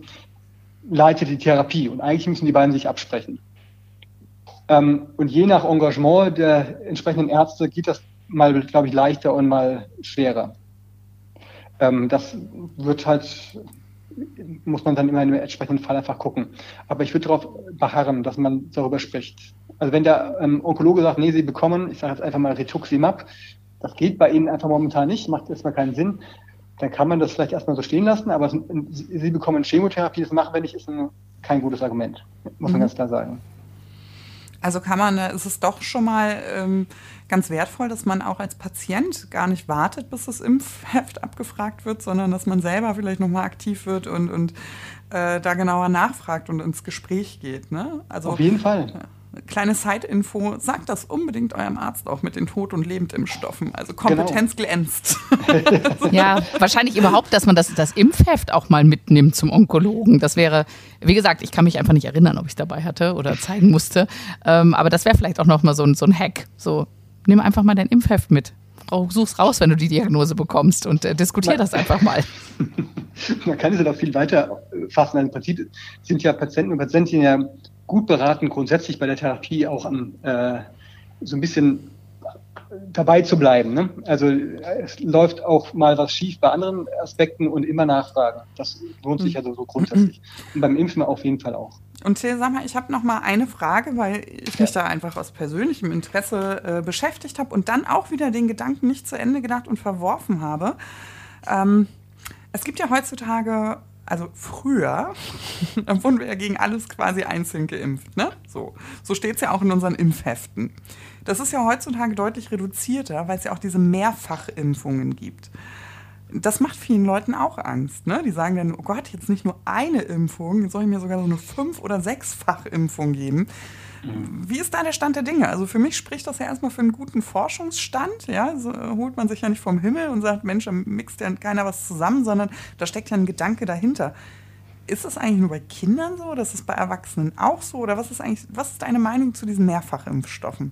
leitet die Therapie und eigentlich müssen die beiden sich absprechen. Ähm, und je nach Engagement der entsprechenden Ärzte geht das mal, glaube ich, leichter und mal schwerer. Ähm, das wird halt, muss man dann immer in einem entsprechenden Fall einfach gucken. Aber ich würde darauf beharren, dass man darüber spricht. Also wenn der ähm, Onkologe sagt, nee, Sie bekommen, ich sage jetzt einfach mal Rituximab, das geht bei Ihnen einfach momentan nicht, macht erstmal keinen Sinn, dann kann man das vielleicht erstmal so stehen lassen, aber Sie bekommen Chemotherapie, das machen wir nicht, ist ein, kein gutes Argument, muss man mhm. ganz klar sagen. Also kann man, ist es doch schon mal ähm, ganz wertvoll, dass man auch als Patient gar nicht wartet, bis das Impfheft abgefragt wird, sondern dass man selber vielleicht nochmal aktiv wird und, und äh, da genauer nachfragt und ins Gespräch geht. Ne? Also, Auf jeden Fall. kleine Side-Info, sagt das unbedingt eurem Arzt auch mit den Tod- und Lebendimpfstoffen. Also Kompetenz genau. glänzt. ja, wahrscheinlich überhaupt, dass man das, das Impfheft auch mal mitnimmt zum Onkologen. Das wäre, wie gesagt, ich kann mich einfach nicht erinnern, ob ich es dabei hatte oder zeigen musste. Ähm, aber das wäre vielleicht auch noch mal so ein, so ein Hack. So, nimm einfach mal dein Impfheft mit. Such's raus, wenn du die Diagnose bekommst und äh, diskutier das einfach mal. Man kann es ja noch viel weiter fassen. Also Im Prinzip sind ja Patienten und Patientinnen ja gut beraten, grundsätzlich bei der Therapie auch am, äh, so ein bisschen dabei zu bleiben. Ne? Also es läuft auch mal was schief bei anderen Aspekten und immer nachfragen. Das lohnt sich also so grundsätzlich. Und beim Impfen auf jeden Fall auch. Und sag mal, ich habe noch mal eine Frage, weil ich mich ja. da einfach aus persönlichem Interesse äh, beschäftigt habe und dann auch wieder den Gedanken nicht zu Ende gedacht und verworfen habe. Ähm, es gibt ja heutzutage also früher, da wurden wir ja gegen alles quasi einzeln geimpft. Ne? So, so steht es ja auch in unseren Impfheften. Das ist ja heutzutage deutlich reduzierter, weil es ja auch diese Mehrfachimpfungen gibt. Das macht vielen Leuten auch Angst. Ne? Die sagen dann, oh Gott, jetzt nicht nur eine Impfung, jetzt soll ich mir sogar so eine Fünf- oder Sechsfachimpfung geben. Wie ist da der Stand der Dinge? Also für mich spricht das ja erstmal für einen guten Forschungsstand. Ja, so holt man sich ja nicht vom Himmel und sagt, Mensch, da mixt ja keiner was zusammen, sondern da steckt ja ein Gedanke dahinter. Ist das eigentlich nur bei Kindern so? Das ist bei Erwachsenen auch so? Oder was ist eigentlich, was ist deine Meinung zu diesen Mehrfachimpfstoffen?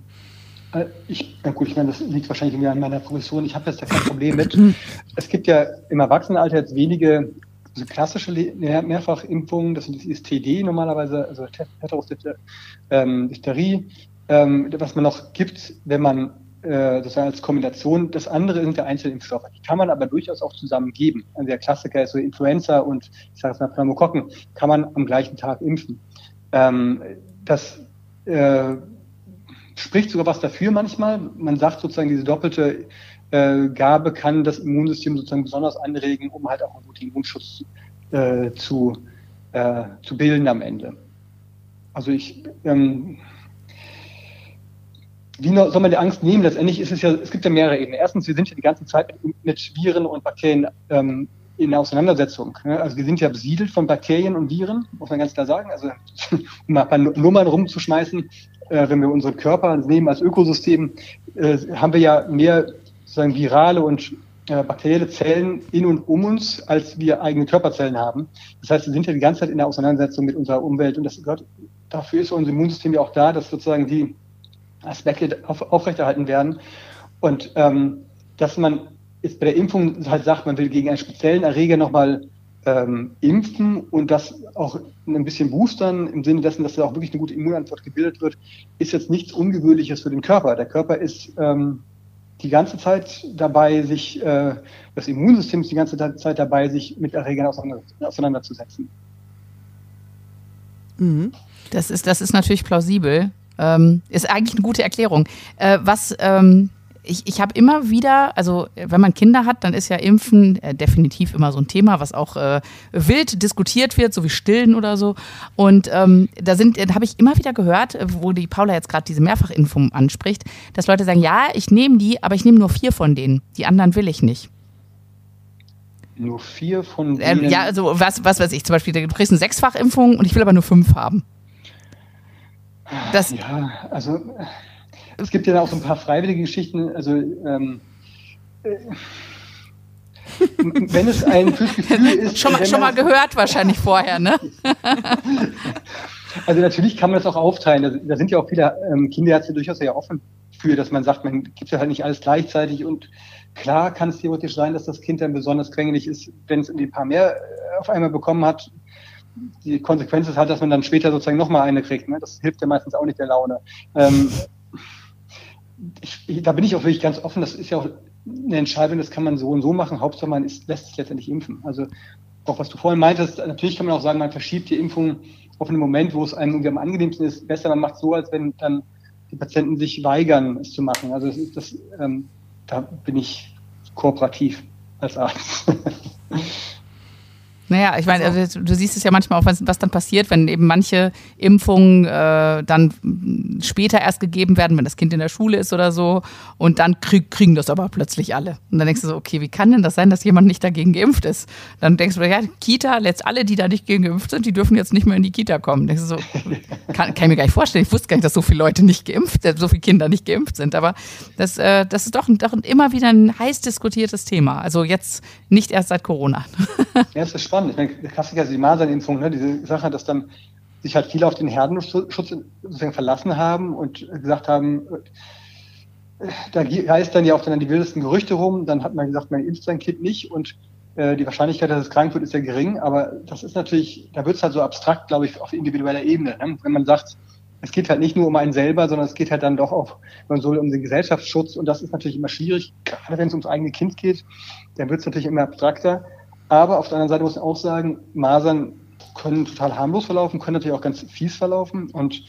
Äh, ich, na gut, ich meine, das liegt wahrscheinlich an meiner Profession. Ich habe jetzt da kein Problem mit. Es gibt ja im Erwachsenenalter jetzt wenige also klassische Mehrfachimpfungen, das sind das TD normalerweise, also Heterodiphtherie, ähm, was man noch gibt, wenn man äh, sozusagen als Kombination. Das andere sind der Einzelimpfstoffe. Die kann man aber durchaus auch zusammen geben. Also der Klassiker ist so Influenza und ich sage es mal Pneumokokken, kann man am gleichen Tag impfen. Ähm, das äh, spricht sogar was dafür manchmal. Man sagt sozusagen, diese doppelte äh, Gabe kann das Immunsystem sozusagen besonders anregen, um halt auch einen guten Immunschutz äh, zu, äh, zu bilden am Ende. Also ich, ähm, wie soll man die Angst nehmen? Letztendlich ist es ja, es gibt ja mehrere Ebenen. Erstens, wir sind ja die ganze Zeit mit, mit Viren und Bakterien ähm, in Auseinandersetzung. Ne? Also wir sind ja besiedelt von Bakterien und Viren, muss man ganz klar sagen. Also um mal ein paar Nummern rumzuschmeißen, äh, wenn wir unseren Körper nehmen als Ökosystem, äh, haben wir ja mehr sozusagen virale und äh, bakterielle Zellen in und um uns, als wir eigene Körperzellen haben. Das heißt, wir sind ja die ganze Zeit in der Auseinandersetzung mit unserer Umwelt und das gehört, dafür ist unser Immunsystem ja auch da, dass sozusagen die Aspekte auf, aufrechterhalten werden. Und ähm, dass man jetzt bei der Impfung halt sagt, man will gegen einen speziellen Erreger nochmal ähm, impfen und das auch ein bisschen boostern, im Sinne dessen, dass da auch wirklich eine gute Immunantwort gebildet wird, ist jetzt nichts Ungewöhnliches für den Körper. Der Körper ist ähm, die ganze Zeit dabei, sich, äh, das Immunsystem ist die ganze Zeit dabei, sich mit Erregern auseinander, auseinanderzusetzen. Mhm. Das ist, das ist natürlich plausibel. Ähm, ist eigentlich eine gute Erklärung. Äh, was ähm, ich, ich habe immer wieder, also wenn man Kinder hat, dann ist ja Impfen äh, definitiv immer so ein Thema, was auch äh, wild diskutiert wird, so wie Stillen oder so. Und ähm, da sind, da habe ich immer wieder gehört, äh, wo die Paula jetzt gerade diese Mehrfachimpfung anspricht, dass Leute sagen, ja, ich nehme die, aber ich nehme nur vier von denen. Die anderen will ich nicht. Nur vier von ähm, denen? Ähm, ja, also was, was weiß ich, zum Beispiel, du kriegst eine Sechsfachimpfung und ich will aber nur fünf haben. Das, ja, also es gibt ja auch so ein paar freiwillige Geschichten. Also ähm, äh, wenn es ein fürs Gefühl ist. schon mal, schon mal gehört wahrscheinlich vorher, ne? also natürlich kann man das auch aufteilen. Da, da sind ja auch viele ähm, Kinderärzte durchaus sehr offen für, dass man sagt, man gibt ja halt nicht alles gleichzeitig und klar kann es theoretisch sein, dass das Kind dann besonders quengelig ist, wenn es irgendwie ein paar mehr äh, auf einmal bekommen hat. Die Konsequenz ist halt, dass man dann später sozusagen nochmal eine kriegt. Ne? Das hilft ja meistens auch nicht der Laune. Ähm, ich, da bin ich auch wirklich ganz offen. Das ist ja auch eine Entscheidung, das kann man so und so machen. Hauptsache, man ist, lässt sich letztendlich impfen. Also auch was du vorhin meintest, natürlich kann man auch sagen, man verschiebt die Impfung auf einen Moment, wo es einem irgendwie am angenehmsten ist. Besser, man macht es so, als wenn dann die Patienten sich weigern, es zu machen. Also das ist das, ähm, da bin ich kooperativ als Arzt. Naja, ich meine, also, du siehst es ja manchmal auch, was, was dann passiert, wenn eben manche Impfungen äh, dann später erst gegeben werden, wenn das Kind in der Schule ist oder so. Und dann krieg, kriegen das aber plötzlich alle. Und dann denkst du so, okay, wie kann denn das sein, dass jemand nicht dagegen geimpft ist? Dann denkst du, ja, Kita, jetzt alle, die da nicht gegen geimpft sind, die dürfen jetzt nicht mehr in die Kita kommen. Denkst du so, kann, kann ich mir gar nicht vorstellen. Ich wusste gar nicht, dass so viele Leute nicht geimpft, so viele Kinder nicht geimpft sind. Aber das, äh, das ist doch, doch immer wieder ein heiß diskutiertes Thema. Also jetzt nicht erst seit Corona. Ja, das ist spannend. Ich meine, der Klassiker ist die Masernimpfung, ne? diese Sache, dass dann sich halt viele auf den Herdenschutz sozusagen verlassen haben und gesagt haben, da heißt dann ja auch dann die wildesten Gerüchte rum, dann hat man gesagt, man impft sein Kind nicht und äh, die Wahrscheinlichkeit, dass es krank wird, ist ja gering, aber das ist natürlich, da wird es halt so abstrakt, glaube ich, auf individueller Ebene. Ne? Wenn man sagt, es geht halt nicht nur um einen selber, sondern es geht halt dann doch auch, man soll um den Gesellschaftsschutz und das ist natürlich immer schwierig, gerade wenn es ums eigene Kind geht, dann wird es natürlich immer abstrakter. Aber auf der anderen Seite muss man auch sagen, Masern können total harmlos verlaufen, können natürlich auch ganz fies verlaufen und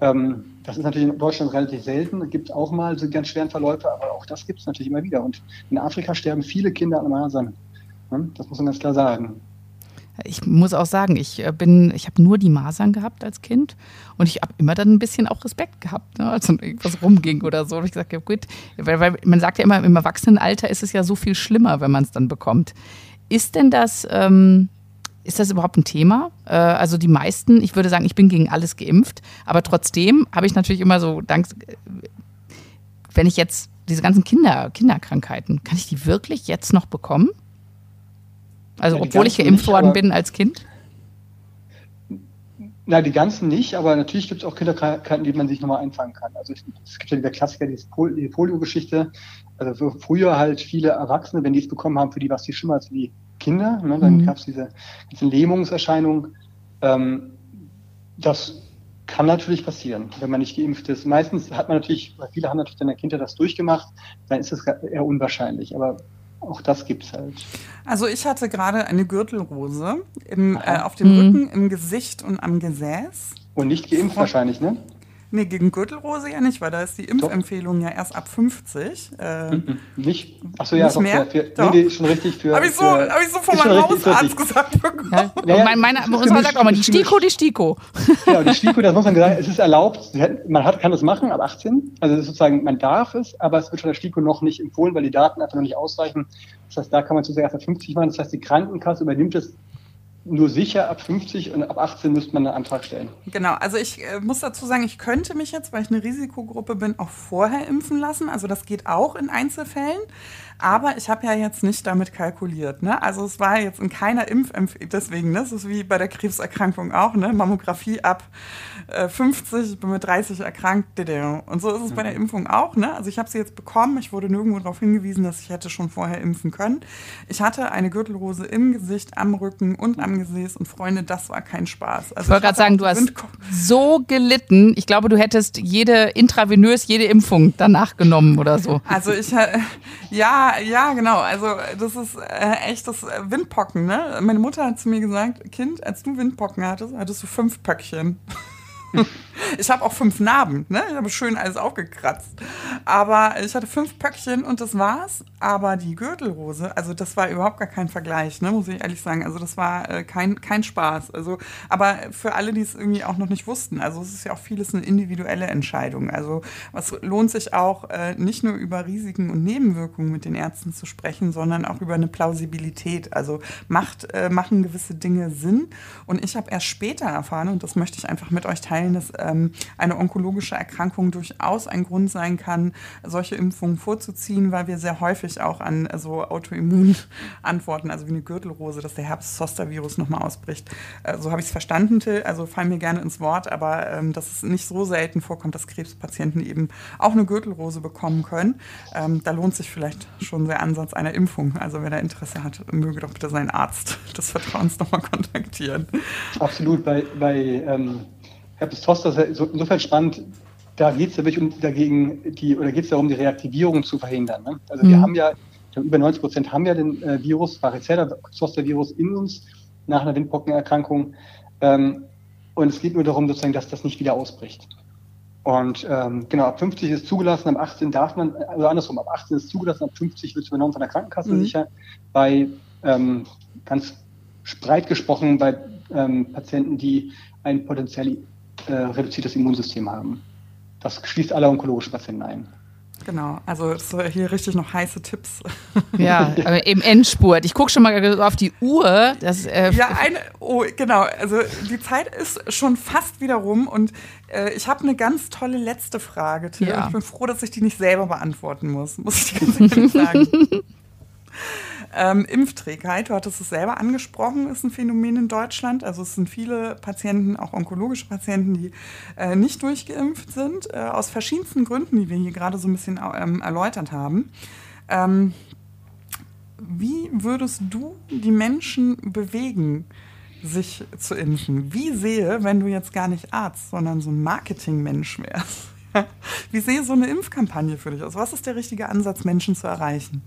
ähm, das ist natürlich in Deutschland relativ selten. Es gibt auch mal so ganz schweren Verläufe, aber auch das gibt es natürlich immer wieder. Und in Afrika sterben viele Kinder an Masern. Das muss man ganz klar sagen. Ich muss auch sagen, ich äh, bin, ich habe nur die Masern gehabt als Kind und ich habe immer dann ein bisschen auch Respekt gehabt, ne, als dann irgendwas rumging oder so. Und ich gesagt, ja gut, weil, weil man sagt ja immer, im Erwachsenenalter ist es ja so viel schlimmer, wenn man es dann bekommt. Ist denn das, ähm, ist das überhaupt ein Thema? Äh, also die meisten, ich würde sagen, ich bin gegen alles geimpft, aber trotzdem habe ich natürlich immer so, dank, wenn ich jetzt diese ganzen Kinder, Kinderkrankheiten, kann ich die wirklich jetzt noch bekommen? Also ja, obwohl ich geimpft nicht, worden bin als Kind? Na, die ganzen nicht, aber natürlich gibt es auch Kinderkrankheiten, die man sich nochmal einfangen kann. Also es gibt ja der Klassiker, diese Polio-Geschichte. Also früher halt viele Erwachsene, wenn die es bekommen haben, für die war es viel schlimmer als die Kinder. Ne? Dann mhm. gab es diese, diese Lähmungserscheinungen. Ähm, das kann natürlich passieren, wenn man nicht geimpft ist. Meistens hat man natürlich, weil viele haben natürlich dann der Kinder das durchgemacht, dann ist es eher unwahrscheinlich. Aber auch das gibt es halt. Also ich hatte gerade eine Gürtelrose im, äh, auf dem mhm. Rücken, im Gesicht und am Gesäß. Und nicht geimpft wahrscheinlich, ne? Nee, gegen Gürtelrose ja nicht, weil da ist die Impfempfehlung doch. ja erst ab 50. Äh, nicht? Achso, ja, nicht doch, mehr? Für, für, nee, nee, schon richtig für. Habe ich, so, hab ich so von meinem Hausarzt gesagt bekommen. Ja, ja, meine, meine, unsere sagt auch mal, die STIKO, die STIKO. Ja, die STIKO, das muss man sagen, es ist erlaubt, man hat, kann das machen ab 18. Also sozusagen, man darf es, aber es wird von der STIKO noch nicht empfohlen, weil die Daten einfach noch nicht ausreichen. Das heißt, da kann man zuerst ab 50 machen. Das heißt, die Krankenkasse übernimmt es nur sicher ab 50 und ab 18 müsste man einen Antrag stellen. Genau, also ich äh, muss dazu sagen, ich könnte mich jetzt, weil ich eine Risikogruppe bin, auch vorher impfen lassen. Also das geht auch in Einzelfällen. Aber ich habe ja jetzt nicht damit kalkuliert. Ne? Also es war jetzt in keiner Impfempfehlung, deswegen, ne? das ist wie bei der Krebserkrankung auch, ne? Mammographie ab äh, 50, ich bin mit 30 erkrankt. Und so ist es bei der mhm. Impfung auch. Ne? Also ich habe sie jetzt bekommen, ich wurde nirgendwo darauf hingewiesen, dass ich hätte schon vorher impfen können. Ich hatte eine Gürtelrose im Gesicht, am Rücken und am Gesäß und Freunde, das war kein Spaß. Also ich wollte gerade sagen, du hast so gelitten. Ich glaube, du hättest jede intravenös, jede Impfung danach genommen oder so. Also ich, äh, ja, genau. Also das ist äh, echt das Windpocken. Ne? Meine Mutter hat zu mir gesagt, Kind, als du Windpocken hattest, hattest du fünf Pöckchen. ich habe auch fünf Narben, ne? Ich habe schön alles aufgekratzt. Aber ich hatte fünf Pöckchen und das war's. Aber die Gürtelrose, also das war überhaupt gar kein Vergleich, ne? muss ich ehrlich sagen. Also das war äh, kein, kein Spaß. Also, aber für alle, die es irgendwie auch noch nicht wussten, also es ist ja auch vieles eine individuelle Entscheidung. Also was lohnt sich auch, äh, nicht nur über Risiken und Nebenwirkungen mit den Ärzten zu sprechen, sondern auch über eine Plausibilität. Also macht, äh, machen gewisse Dinge Sinn. Und ich habe erst später erfahren, und das möchte ich einfach mit euch teilen, teilen, dass ähm, eine onkologische Erkrankung durchaus ein Grund sein kann, solche Impfungen vorzuziehen, weil wir sehr häufig auch an äh, so Autoimmunantworten, also wie eine Gürtelrose, dass der Herbst-Zoster-Virus nochmal ausbricht. Äh, so habe ich es verstanden, Till. Also fallen mir gerne ins Wort, aber ähm, dass es nicht so selten vorkommt, dass Krebspatienten eben auch eine Gürtelrose bekommen können. Ähm, da lohnt sich vielleicht schon der Ansatz einer Impfung. Also wer da Interesse hat, möge doch bitte seinen Arzt des Vertrauens nochmal kontaktieren. Absolut. Bei, bei ähm Herpes zoster ist insofern spannend, da geht es ja wirklich um dagegen die, oder geht es darum, die Reaktivierung zu verhindern. Ne? Also mhm. wir haben ja, über 90 Prozent haben ja den äh, Virus, Varicella Zoster Virus in uns nach einer Windpockenerkrankung. Ähm, und es geht nur darum, sozusagen, dass das nicht wieder ausbricht. Und ähm, genau, ab 50 ist zugelassen, ab 18 darf man, also andersrum, ab 18 ist zugelassen, ab 50 wird es übernommen von der Krankenkasse mhm. sicher. Bei ähm, ganz breit gesprochen bei ähm, Patienten, die ein potenziell äh, reduziertes Immunsystem haben. Das schließt alle onkologischen Patienten ein. Genau, also hier richtig noch heiße Tipps. Ja, aber im Endspurt. Ich gucke schon mal auf die Uhr. Das, äh ja, eine, oh, genau, also die Zeit ist schon fast wieder rum und äh, ich habe eine ganz tolle letzte Frage, Tim. Ja. Ich bin froh, dass ich die nicht selber beantworten muss, muss ich ganz ehrlich sagen. Ähm, Impfträgheit, du hattest es selber angesprochen, ist ein Phänomen in Deutschland. Also es sind viele Patienten, auch onkologische Patienten, die äh, nicht durchgeimpft sind, äh, aus verschiedensten Gründen, die wir hier gerade so ein bisschen ähm, erläutert haben. Ähm, wie würdest du die Menschen bewegen, sich zu impfen? Wie sehe, wenn du jetzt gar nicht Arzt, sondern so ein Marketingmensch wärst? Wie sehe so eine Impfkampagne für dich aus? Was ist der richtige Ansatz, Menschen zu erreichen?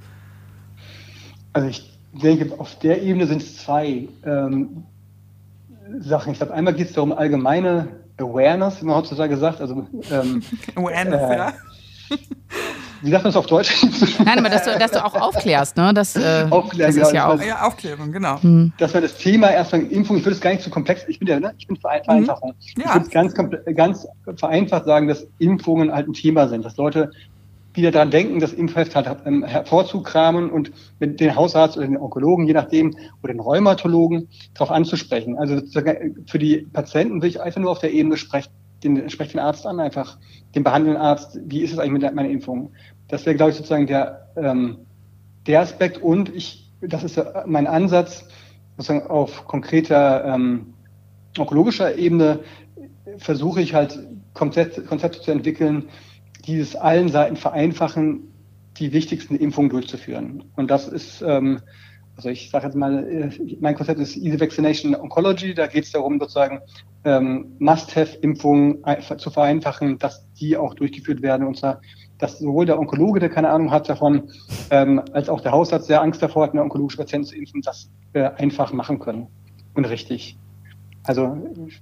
Also ich denke, auf der Ebene sind es zwei ähm, Sachen. Ich glaube, einmal geht es darum, allgemeine Awareness, wie man heutzutage sagt. Also, ähm, Awareness, äh, ja. Wie sagt man das auf Deutsch? Nein, aber dass du, dass du auch aufklärst, ne? Das, äh, Aufklären, das ist ja auch. Ja, Aufklärung, genau. Hm. Dass man das Thema erstmal Impfung, ich würde es gar nicht zu komplex, ich bin ja, ne? ich bin Vereinfachung. Mhm. Ja. Ich würde ganz, ganz vereinfacht sagen, dass Impfungen halt ein Thema sind, dass Leute wieder daran denken, das Impfheft halt ähm, hervorzukramen und den Hausarzt oder den Onkologen, je nachdem, oder den Rheumatologen darauf anzusprechen. Also für die Patienten will ich einfach nur auf der Ebene sprechen, den entsprechenden Arzt an, einfach den behandelnden Arzt, wie ist es eigentlich mit meiner Impfung? Das wäre, glaube ich, sozusagen der, ähm, der Aspekt und ich, das ist mein Ansatz, sozusagen auf konkreter ähm, onkologischer Ebene versuche ich halt Konzepte, Konzepte zu entwickeln, dieses allen Seiten vereinfachen, die wichtigsten Impfungen durchzuführen. Und das ist, ähm, also ich sage jetzt mal, äh, mein Konzept ist Easy Vaccination Oncology. Da geht es darum, sozusagen ähm, Must-Have-Impfungen zu vereinfachen, dass die auch durchgeführt werden. Und zwar, dass sowohl der Onkologe, der keine Ahnung hat davon, ähm, als auch der Hausarzt, der Angst davor hat, eine onkologische Patienten zu impfen, das äh, einfach machen können und richtig. Also,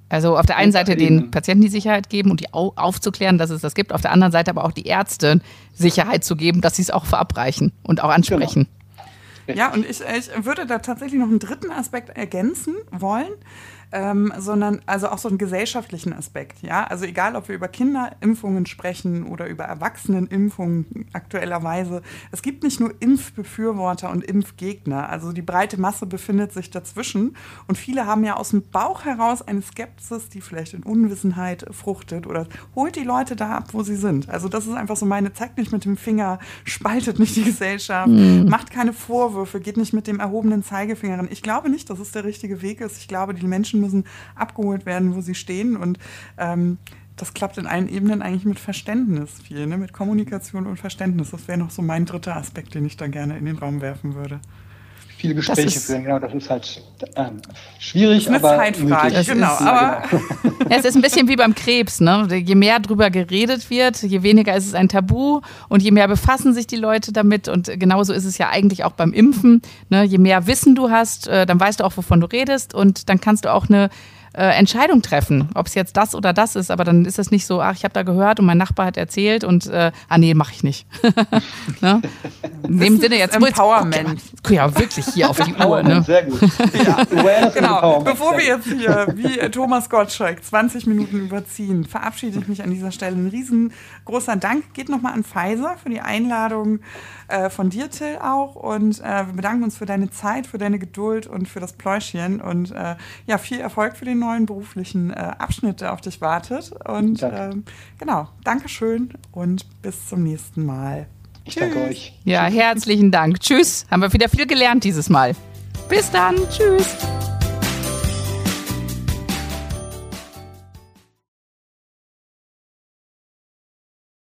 also auf der einen Seite den Patienten die Sicherheit geben und die aufzuklären, dass es das gibt, auf der anderen Seite aber auch die Ärzte Sicherheit zu geben, dass sie es auch verabreichen und auch ansprechen. Genau. Ja, und ich, ich würde da tatsächlich noch einen dritten Aspekt ergänzen wollen ähm, sondern also auch so einen gesellschaftlichen Aspekt. Ja, also egal, ob wir über Kinderimpfungen sprechen oder über Erwachsenenimpfungen aktuellerweise, es gibt nicht nur Impfbefürworter und Impfgegner. Also die breite Masse befindet sich dazwischen und viele haben ja aus dem Bauch heraus eine Skepsis, die vielleicht in Unwissenheit fruchtet oder holt die Leute da ab, wo sie sind. Also das ist einfach so meine, zeigt nicht mit dem Finger, spaltet nicht die Gesellschaft, mhm. macht keine Vorwürfe, geht nicht mit dem erhobenen Zeigefinger ran. Ich glaube nicht, dass es der richtige Weg ist. Ich glaube, die Menschen müssen abgeholt werden, wo sie stehen. Und ähm, das klappt in allen Ebenen eigentlich mit Verständnis viel, ne? mit Kommunikation und Verständnis. Das wäre noch so mein dritter Aspekt, den ich da gerne in den Raum werfen würde viele Gespräche führen. Genau, das ist halt ähm, schwierig. Das ist eine Zeitfrage, genau. Ist, aber genau. es ist ein bisschen wie beim Krebs. Ne? Je mehr darüber geredet wird, je weniger ist es ein Tabu und je mehr befassen sich die Leute damit. Und genauso ist es ja eigentlich auch beim Impfen. Ne? Je mehr Wissen du hast, äh, dann weißt du auch, wovon du redest und dann kannst du auch eine äh, Entscheidung treffen, ob es jetzt das oder das ist, aber dann ist es nicht so, ach, ich habe da gehört und mein Nachbar hat erzählt und äh, ah nee, mache ich nicht. ne? In dem Sinne jetzt Empowerment. Ja, wirklich hier auf die Uhr. Ne? Sehr gut. Ja. genau. Bevor wir jetzt hier wie Thomas Gottschalk 20 Minuten überziehen, verabschiede ich mich an dieser Stelle. Ein riesengroßer Dank geht nochmal an Pfizer für die Einladung äh, von dir, Till, auch. Und äh, wir bedanken uns für deine Zeit, für deine Geduld und für das Pläuschchen. Und äh, ja, viel Erfolg für den neuen beruflichen äh, Abschnitt, der auf dich wartet. Und ähm, genau, Dankeschön und bis zum nächsten Mal. Ich Tschüss. danke euch. Ja, herzlichen Dank. Tschüss. Haben wir wieder viel gelernt dieses Mal. Bis dann. Tschüss.